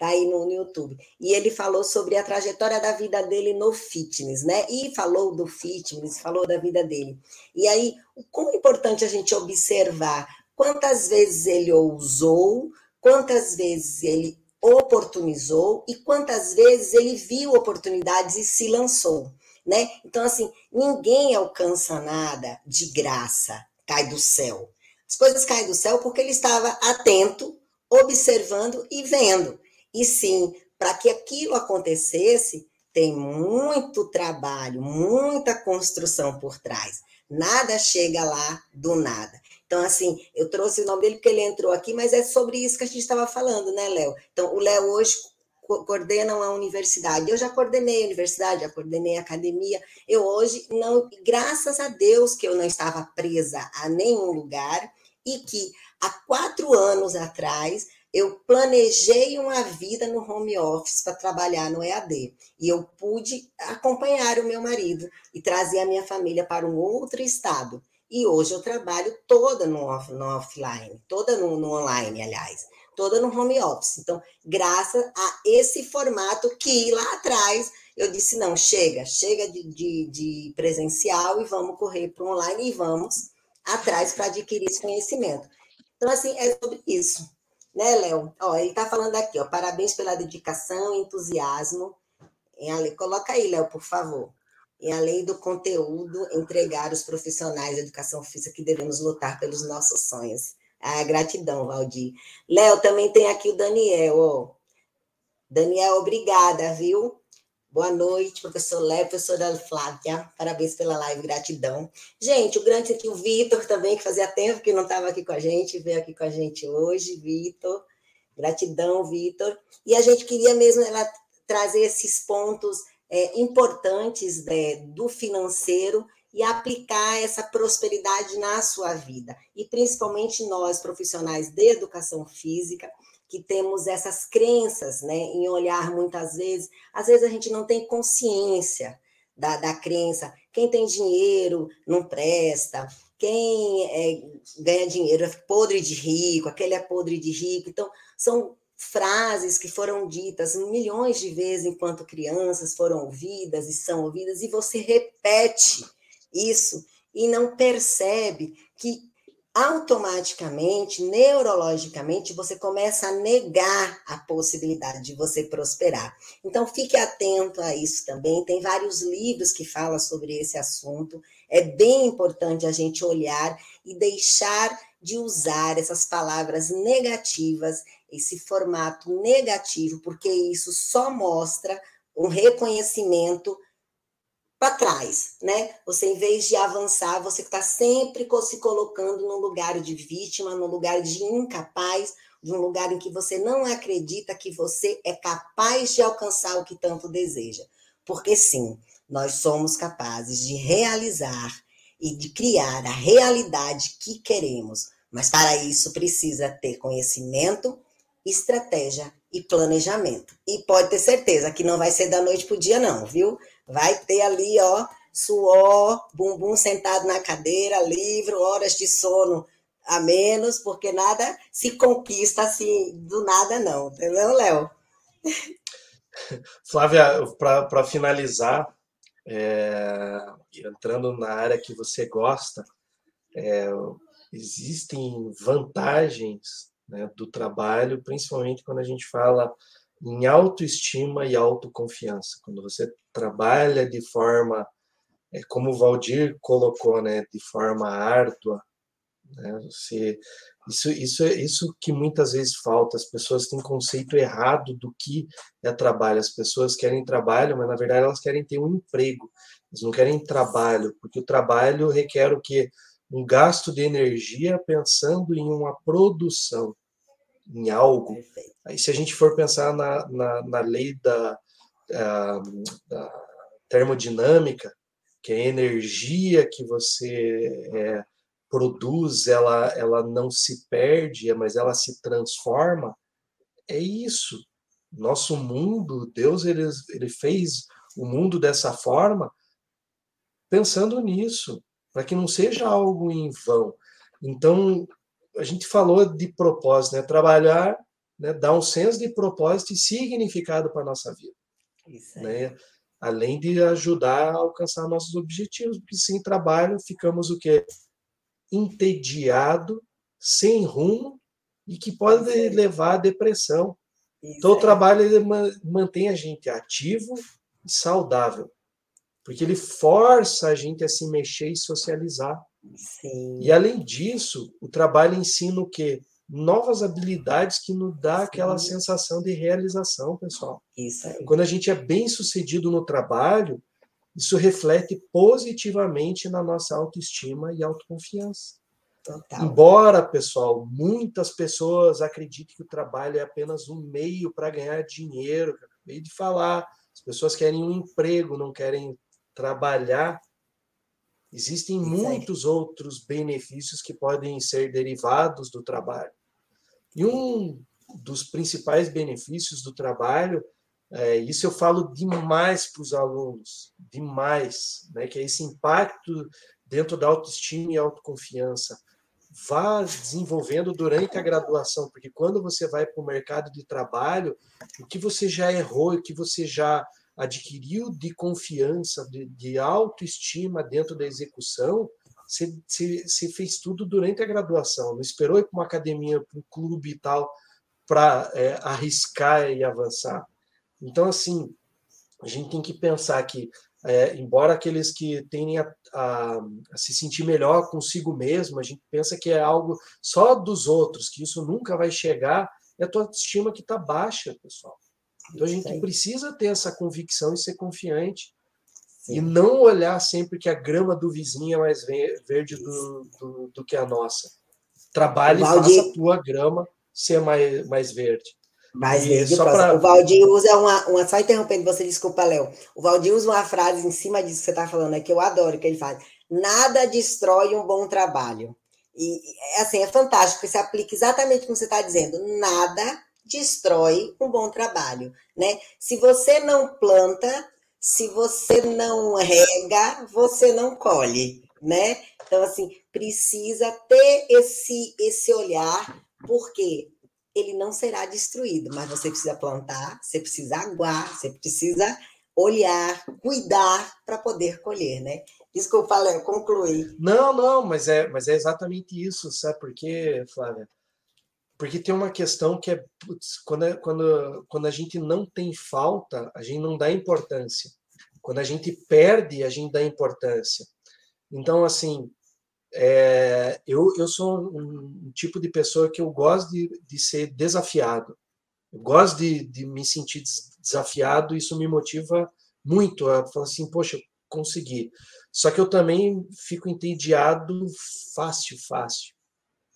tá aí no, YouTube. E ele falou sobre a trajetória da vida dele no fitness, né? E falou do fitness, falou da vida dele. E aí, como é importante a gente observar quantas vezes ele ousou, quantas vezes ele oportunizou e quantas vezes ele viu oportunidades e se lançou, né? Então assim, ninguém alcança nada de graça, cai do céu. As coisas caem do céu porque ele estava atento, observando e vendo. E sim, para que aquilo acontecesse, tem muito trabalho, muita construção por trás. Nada chega lá do nada. Então, assim, eu trouxe o nome dele porque ele entrou aqui, mas é sobre isso que a gente estava falando, né, Léo? Então, o Léo hoje coordena uma universidade. Eu já coordenei a universidade, já coordenei a academia. Eu hoje não, graças a Deus que eu não estava presa a nenhum lugar e que há quatro anos atrás eu planejei uma vida no home office para trabalhar no EAD. E eu pude acompanhar o meu marido e trazer a minha família para um outro estado. E hoje eu trabalho toda no, off, no offline, toda no, no online, aliás, toda no home office. Então, graças a esse formato que lá atrás eu disse: não, chega, chega de, de, de presencial e vamos correr para o online e vamos atrás para adquirir esse conhecimento. Então, assim, é sobre isso né, Léo? Ó, ele está falando aqui, ó, parabéns pela dedicação e entusiasmo. Coloca aí, Léo, por favor. Em além do conteúdo, entregar os profissionais de educação física que devemos lutar pelos nossos sonhos. Ah, gratidão, Valdir. Léo, também tem aqui o Daniel, ó. Daniel, obrigada, viu? Boa noite, professor Léo, professora Flávia. Parabéns pela live, gratidão. Gente, o grande aqui, o Vitor também, que fazia tempo que não estava aqui com a gente, veio aqui com a gente hoje, Vitor. Gratidão, Vitor. E a gente queria mesmo ela, trazer esses pontos é, importantes né, do financeiro e aplicar essa prosperidade na sua vida. E principalmente nós, profissionais de educação física, que temos essas crenças, né, em olhar muitas vezes, às vezes a gente não tem consciência da, da crença. Quem tem dinheiro não presta, quem é, ganha dinheiro é podre de rico, aquele é podre de rico. Então, são frases que foram ditas milhões de vezes enquanto crianças foram ouvidas e são ouvidas, e você repete isso e não percebe que automaticamente, neurologicamente, você começa a negar a possibilidade de você prosperar. Então, fique atento a isso também. Tem vários livros que falam sobre esse assunto. É bem importante a gente olhar e deixar de usar essas palavras negativas, esse formato negativo, porque isso só mostra um reconhecimento para trás, né? Você, em vez de avançar, você está sempre se colocando no lugar de vítima, no lugar de incapaz, de um lugar em que você não acredita que você é capaz de alcançar o que tanto deseja. Porque sim, nós somos capazes de realizar e de criar a realidade que queremos. Mas para isso precisa ter conhecimento, estratégia e planejamento. E pode ter certeza que não vai ser da noite para o dia, não, viu? Vai ter ali, ó, suor, bumbum sentado na cadeira, livro, horas de sono a menos, porque nada se conquista assim do nada, não. Entendeu, Léo? [laughs] Flávia, para finalizar, é, entrando na área que você gosta, é, existem vantagens né, do trabalho, principalmente quando a gente fala em autoestima e autoconfiança. Quando você trabalha de forma, é, como o Valdir colocou, né, de forma árdua, Né? Você, isso, isso, é isso que muitas vezes falta. As pessoas têm conceito errado do que é trabalho. As pessoas querem trabalho, mas na verdade elas querem ter um emprego. Eles não querem trabalho, porque o trabalho requer o quê? Um gasto de energia pensando em uma produção, em algo. Aí, se a gente for pensar na, na, na lei da, da, da termodinâmica, que é a energia que você é, produz, ela, ela não se perde, mas ela se transforma, é isso. Nosso mundo, Deus ele, ele fez o mundo dessa forma pensando nisso, para que não seja algo em vão. Então, a gente falou de propósito, né? Trabalhar, né? dar um senso de propósito e significado para a nossa vida. Né? Além de ajudar a alcançar nossos objetivos, porque sem trabalho ficamos o quê? entediado, sem rumo e que pode levar à depressão. Isso então, o trabalho ele mantém a gente ativo e saudável, porque ele força a gente a se mexer e socializar. Sim. E, além disso, o trabalho ensina o quê? Novas habilidades que nos dá Sim. aquela sensação de realização, pessoal. Isso aí. Quando a gente é bem sucedido no trabalho, isso reflete positivamente na nossa autoestima e autoconfiança. Total. Embora, pessoal, muitas pessoas acreditem que o trabalho é apenas um meio para ganhar dinheiro, meio de falar, as pessoas querem um emprego, não querem trabalhar. Existem muitos outros benefícios que podem ser derivados do trabalho. E um dos principais benefícios do trabalho é, isso eu falo demais para os alunos, demais, né, que é esse impacto dentro da autoestima e autoconfiança. Vá desenvolvendo durante a graduação, porque quando você vai para o mercado de trabalho, o que você já errou, o que você já adquiriu de confiança, de, de autoestima dentro da execução, você, fez tudo durante a graduação, não esperou ir para uma academia, para um clube e tal, para é, arriscar e avançar. Então, assim, a gente tem que pensar que, é, embora aqueles que tendem a, a, a, se sentir melhor consigo mesmo, a gente pensa que é algo só dos outros, que isso nunca vai chegar, é a tua autoestima que está baixa, pessoal. Então, a gente precisa ter essa convicção e ser confiante. Sim. E não olhar sempre que a grama do vizinho é mais verde do, do, do que a nossa. Trabalhe e faça a tua grama ser mais, mais verde. Mas e pra... o Valdir usa uma, uma. Só interrompendo você, desculpa, Léo. O Valdir usa uma frase em cima disso que você está falando, é que eu adoro que ele faz. Nada destrói um bom trabalho. E assim, é fantástico, porque se aplica exatamente como você está dizendo. Nada destrói um bom trabalho. Né? Se você não planta, se você não rega, você não colhe. Né? Então, assim, precisa ter esse, esse olhar, porque ele não será destruído, mas você precisa plantar, você precisa aguar, você precisa olhar, cuidar para poder colher, né? Desculpa, Léo, concluí. Não, não, mas é, mas é exatamente isso, sabe por quê, Flávia? Porque tem uma questão que é, putz, quando, é, quando, quando a gente não tem falta, a gente não dá importância. Quando a gente perde, a gente dá importância. Então, assim, é, eu, eu sou um tipo de pessoa que eu gosto de, de ser desafiado. Eu gosto de, de me sentir desafiado, isso me motiva muito a falar assim, poxa, consegui. Só que eu também fico entediado fácil, fácil.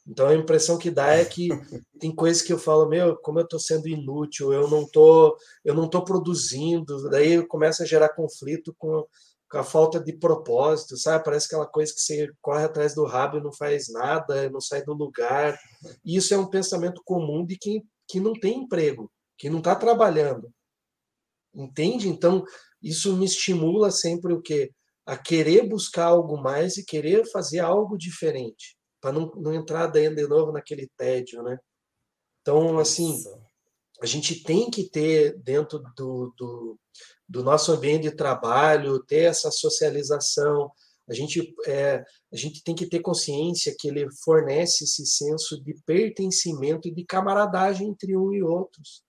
Então a impressão que dá é que [laughs] tem coisas que eu falo, meu, como eu estou sendo inútil, eu não tô, eu não tô produzindo, daí começa a gerar conflito com com a falta de propósito, sabe? Parece aquela coisa que você corre atrás do rabo e não faz nada, não sai do lugar. E isso é um pensamento comum de quem que não tem emprego, que não está trabalhando. Entende? Então, isso me estimula sempre o quê? A querer buscar algo mais e querer fazer algo diferente, para não, não entrar de novo naquele tédio, né? Então, assim, a gente tem que ter dentro do, do do nosso ambiente de trabalho, ter essa socialização. A gente, é, a gente tem que ter consciência que ele fornece esse senso de pertencimento e de camaradagem entre um e outros.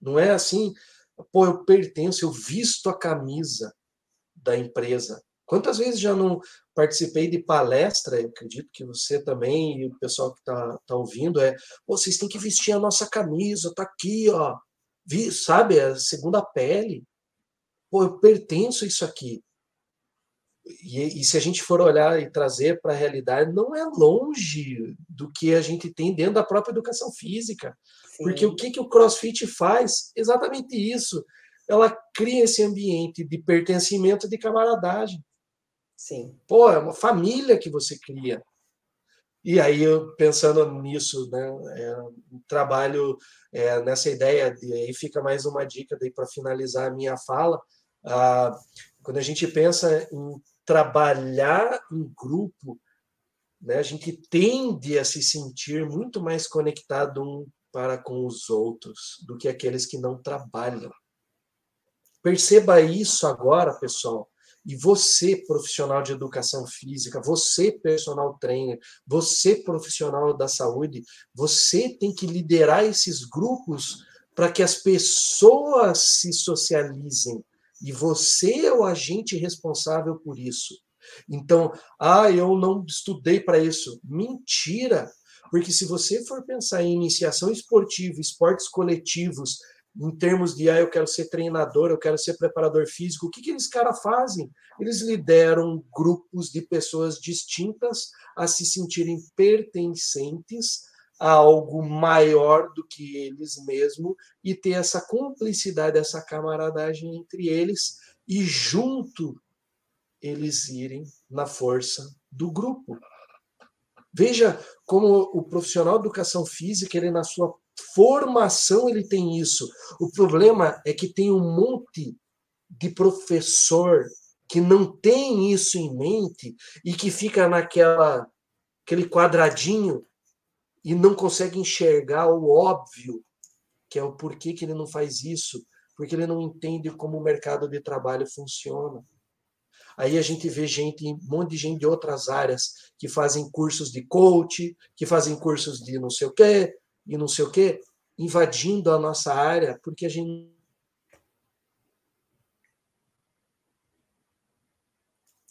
Não é assim, pô, eu pertenço, eu visto a camisa da empresa. Quantas vezes já não participei de palestra, acredito que você também e o pessoal que está tá ouvindo, é, vocês têm que vestir a nossa camisa, tá aqui, ó, Vi, sabe, a segunda pele. Pô, eu pertenço a isso aqui. E, e, se a gente for olhar e trazer para a realidade, não é longe do que a gente tem dentro da própria educação física. Sim. Porque o que, que o CrossFit faz? Exatamente isso. Ela cria esse ambiente de pertencimento, de camaradagem. Sim. Pô, é uma família que você cria. E aí, pensando nisso, né, é, trabalho é, nessa ideia, de, aí fica mais uma dica para finalizar a minha fala. Ah, quando a gente pensa em trabalhar em grupo, né, a gente tende a se sentir muito mais conectado um para com os outros do que aqueles que não trabalham. Perceba isso agora, pessoal. E você, profissional de educação física, você, personal trainer, você, profissional da saúde, você tem que liderar esses grupos para que as pessoas se socializem. E você é o agente responsável por isso. Então, ah, eu não estudei para isso. Mentira! Porque se você for pensar em iniciação esportiva, esportes coletivos, em termos de, ah, eu quero ser treinador, eu quero ser preparador físico, o que, que eles caras fazem? Eles lideram grupos de pessoas distintas a se sentirem pertencentes a algo maior do que eles mesmos e ter essa cumplicidade, essa camaradagem entre eles e junto eles irem na força do grupo. Veja como o profissional de educação física, ele na sua formação ele tem isso. O problema é que tem um monte de professor que não tem isso em mente e que fica naquela aquele quadradinho e não consegue enxergar o óbvio, que é o porquê que ele não faz isso, porque ele não entende como o mercado de trabalho funciona. Aí a gente vê gente, um monte de gente de outras áreas que fazem cursos de coach, que fazem cursos de não sei o quê, e não sei o quê, invadindo a nossa área, porque a gente.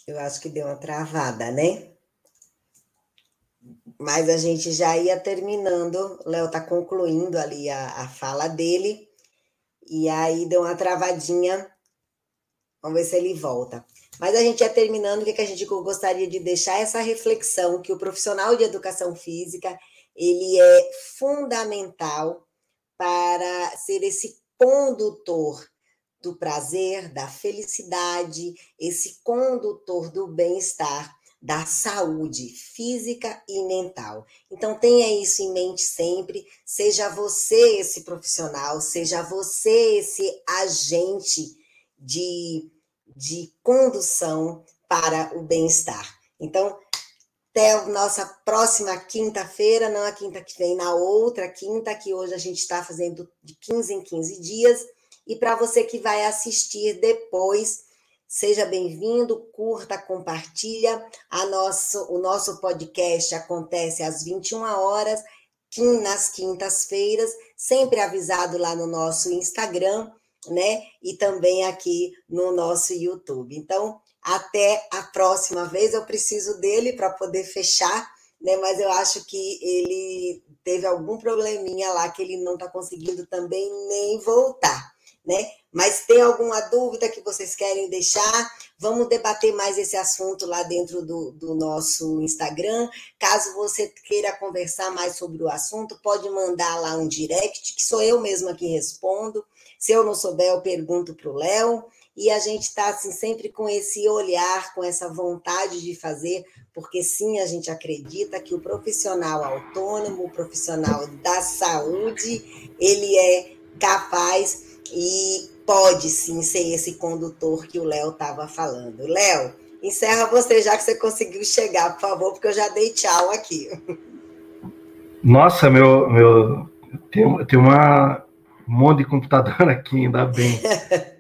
Eu acho que deu uma travada, né? Mas a gente já ia terminando, Léo está concluindo ali a, a fala dele, e aí deu uma travadinha. Vamos ver se ele volta. Mas a gente ia terminando, o que a gente gostaria de deixar essa reflexão que o profissional de educação física ele é fundamental para ser esse condutor do prazer, da felicidade, esse condutor do bem-estar, da saúde física e mental. Então tenha isso em mente sempre, seja você esse profissional, seja você esse agente de, de condução para o bem-estar. Então, até nossa próxima quinta-feira, não a quinta que vem, na outra quinta, que hoje a gente está fazendo de 15 em 15 dias. E para você que vai assistir depois, seja bem-vindo, curta, compartilha. A nosso, o nosso podcast acontece às 21 horas, nas quintas-feiras, sempre avisado lá no nosso Instagram, né? E também aqui no nosso YouTube. Então, até a próxima vez. Eu preciso dele para poder fechar, né? Mas eu acho que ele teve algum probleminha lá que ele não está conseguindo também nem voltar, né? Mas tem alguma dúvida que vocês querem deixar? Vamos debater mais esse assunto lá dentro do, do nosso Instagram. Caso você queira conversar mais sobre o assunto, pode mandar lá um direct, que sou eu mesma que respondo. Se eu não souber, eu pergunto para o Léo e a gente está assim, sempre com esse olhar, com essa vontade de fazer, porque sim, a gente acredita que o profissional autônomo, o profissional da saúde, ele é capaz e pode sim ser esse condutor que o Léo estava falando. Léo, encerra você já que você conseguiu chegar, por favor, porque eu já dei tchau aqui. Nossa, meu, meu tem, tem uma um monte de computador [laughs] aqui, ainda bem. [laughs]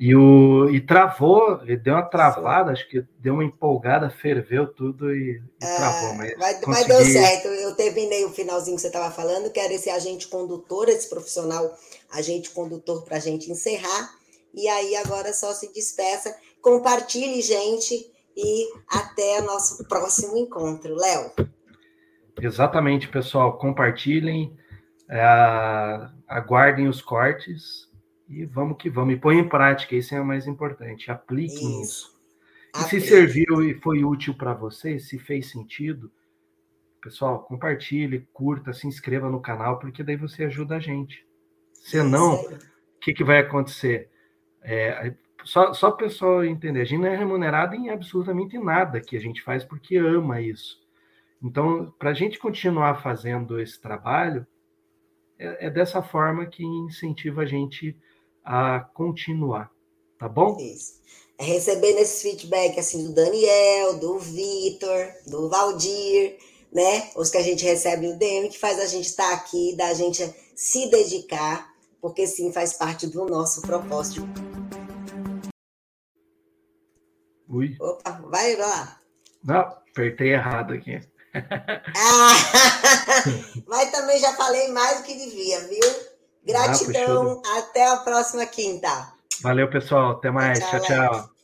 E, o, e travou, ele deu uma travada, acho que deu uma empolgada, ferveu tudo e, e é, travou. Mas, mas, consegui... mas, deu certo, eu terminei o finalzinho que você estava falando, que era esse agente condutor, esse profissional agente condutor para a gente encerrar. E aí agora só se despeça Compartilhe, gente, e até o nosso próximo encontro. Léo. Exatamente, pessoal. Compartilhem, é, aguardem os cortes e vamos que vamos. E põe em prática, isso é o mais importante. Apliquem isso. isso. E se serviu e foi útil para vocês, se fez sentido, pessoal, compartilhe, curta, se inscreva no canal, porque daí você ajuda a gente. Senão, o que, que vai acontecer? É, só, só o pessoal entender, a gente não é remunerado em absolutamente nada que a gente faz porque ama isso. Então, para a gente continuar fazendo esse trabalho, é, é, dessa forma que incentiva a gente a continuar, tá bom? Isso. É recebendo esse feedback assim do Daniel, do Vitor, do Valdir, né? Os que a gente recebe no DM, que faz a gente estar tá aqui, da gente se dedicar, porque sim, faz parte do nosso propósito. Ui. Opa, vai lá. Não, apertei errado aqui. ah, [laughs] mas também já falei mais do que devia, viu? Gratidão. Ah, até a próxima quinta. Valeu, pessoal. Até mais. tchau. tchau. tchau.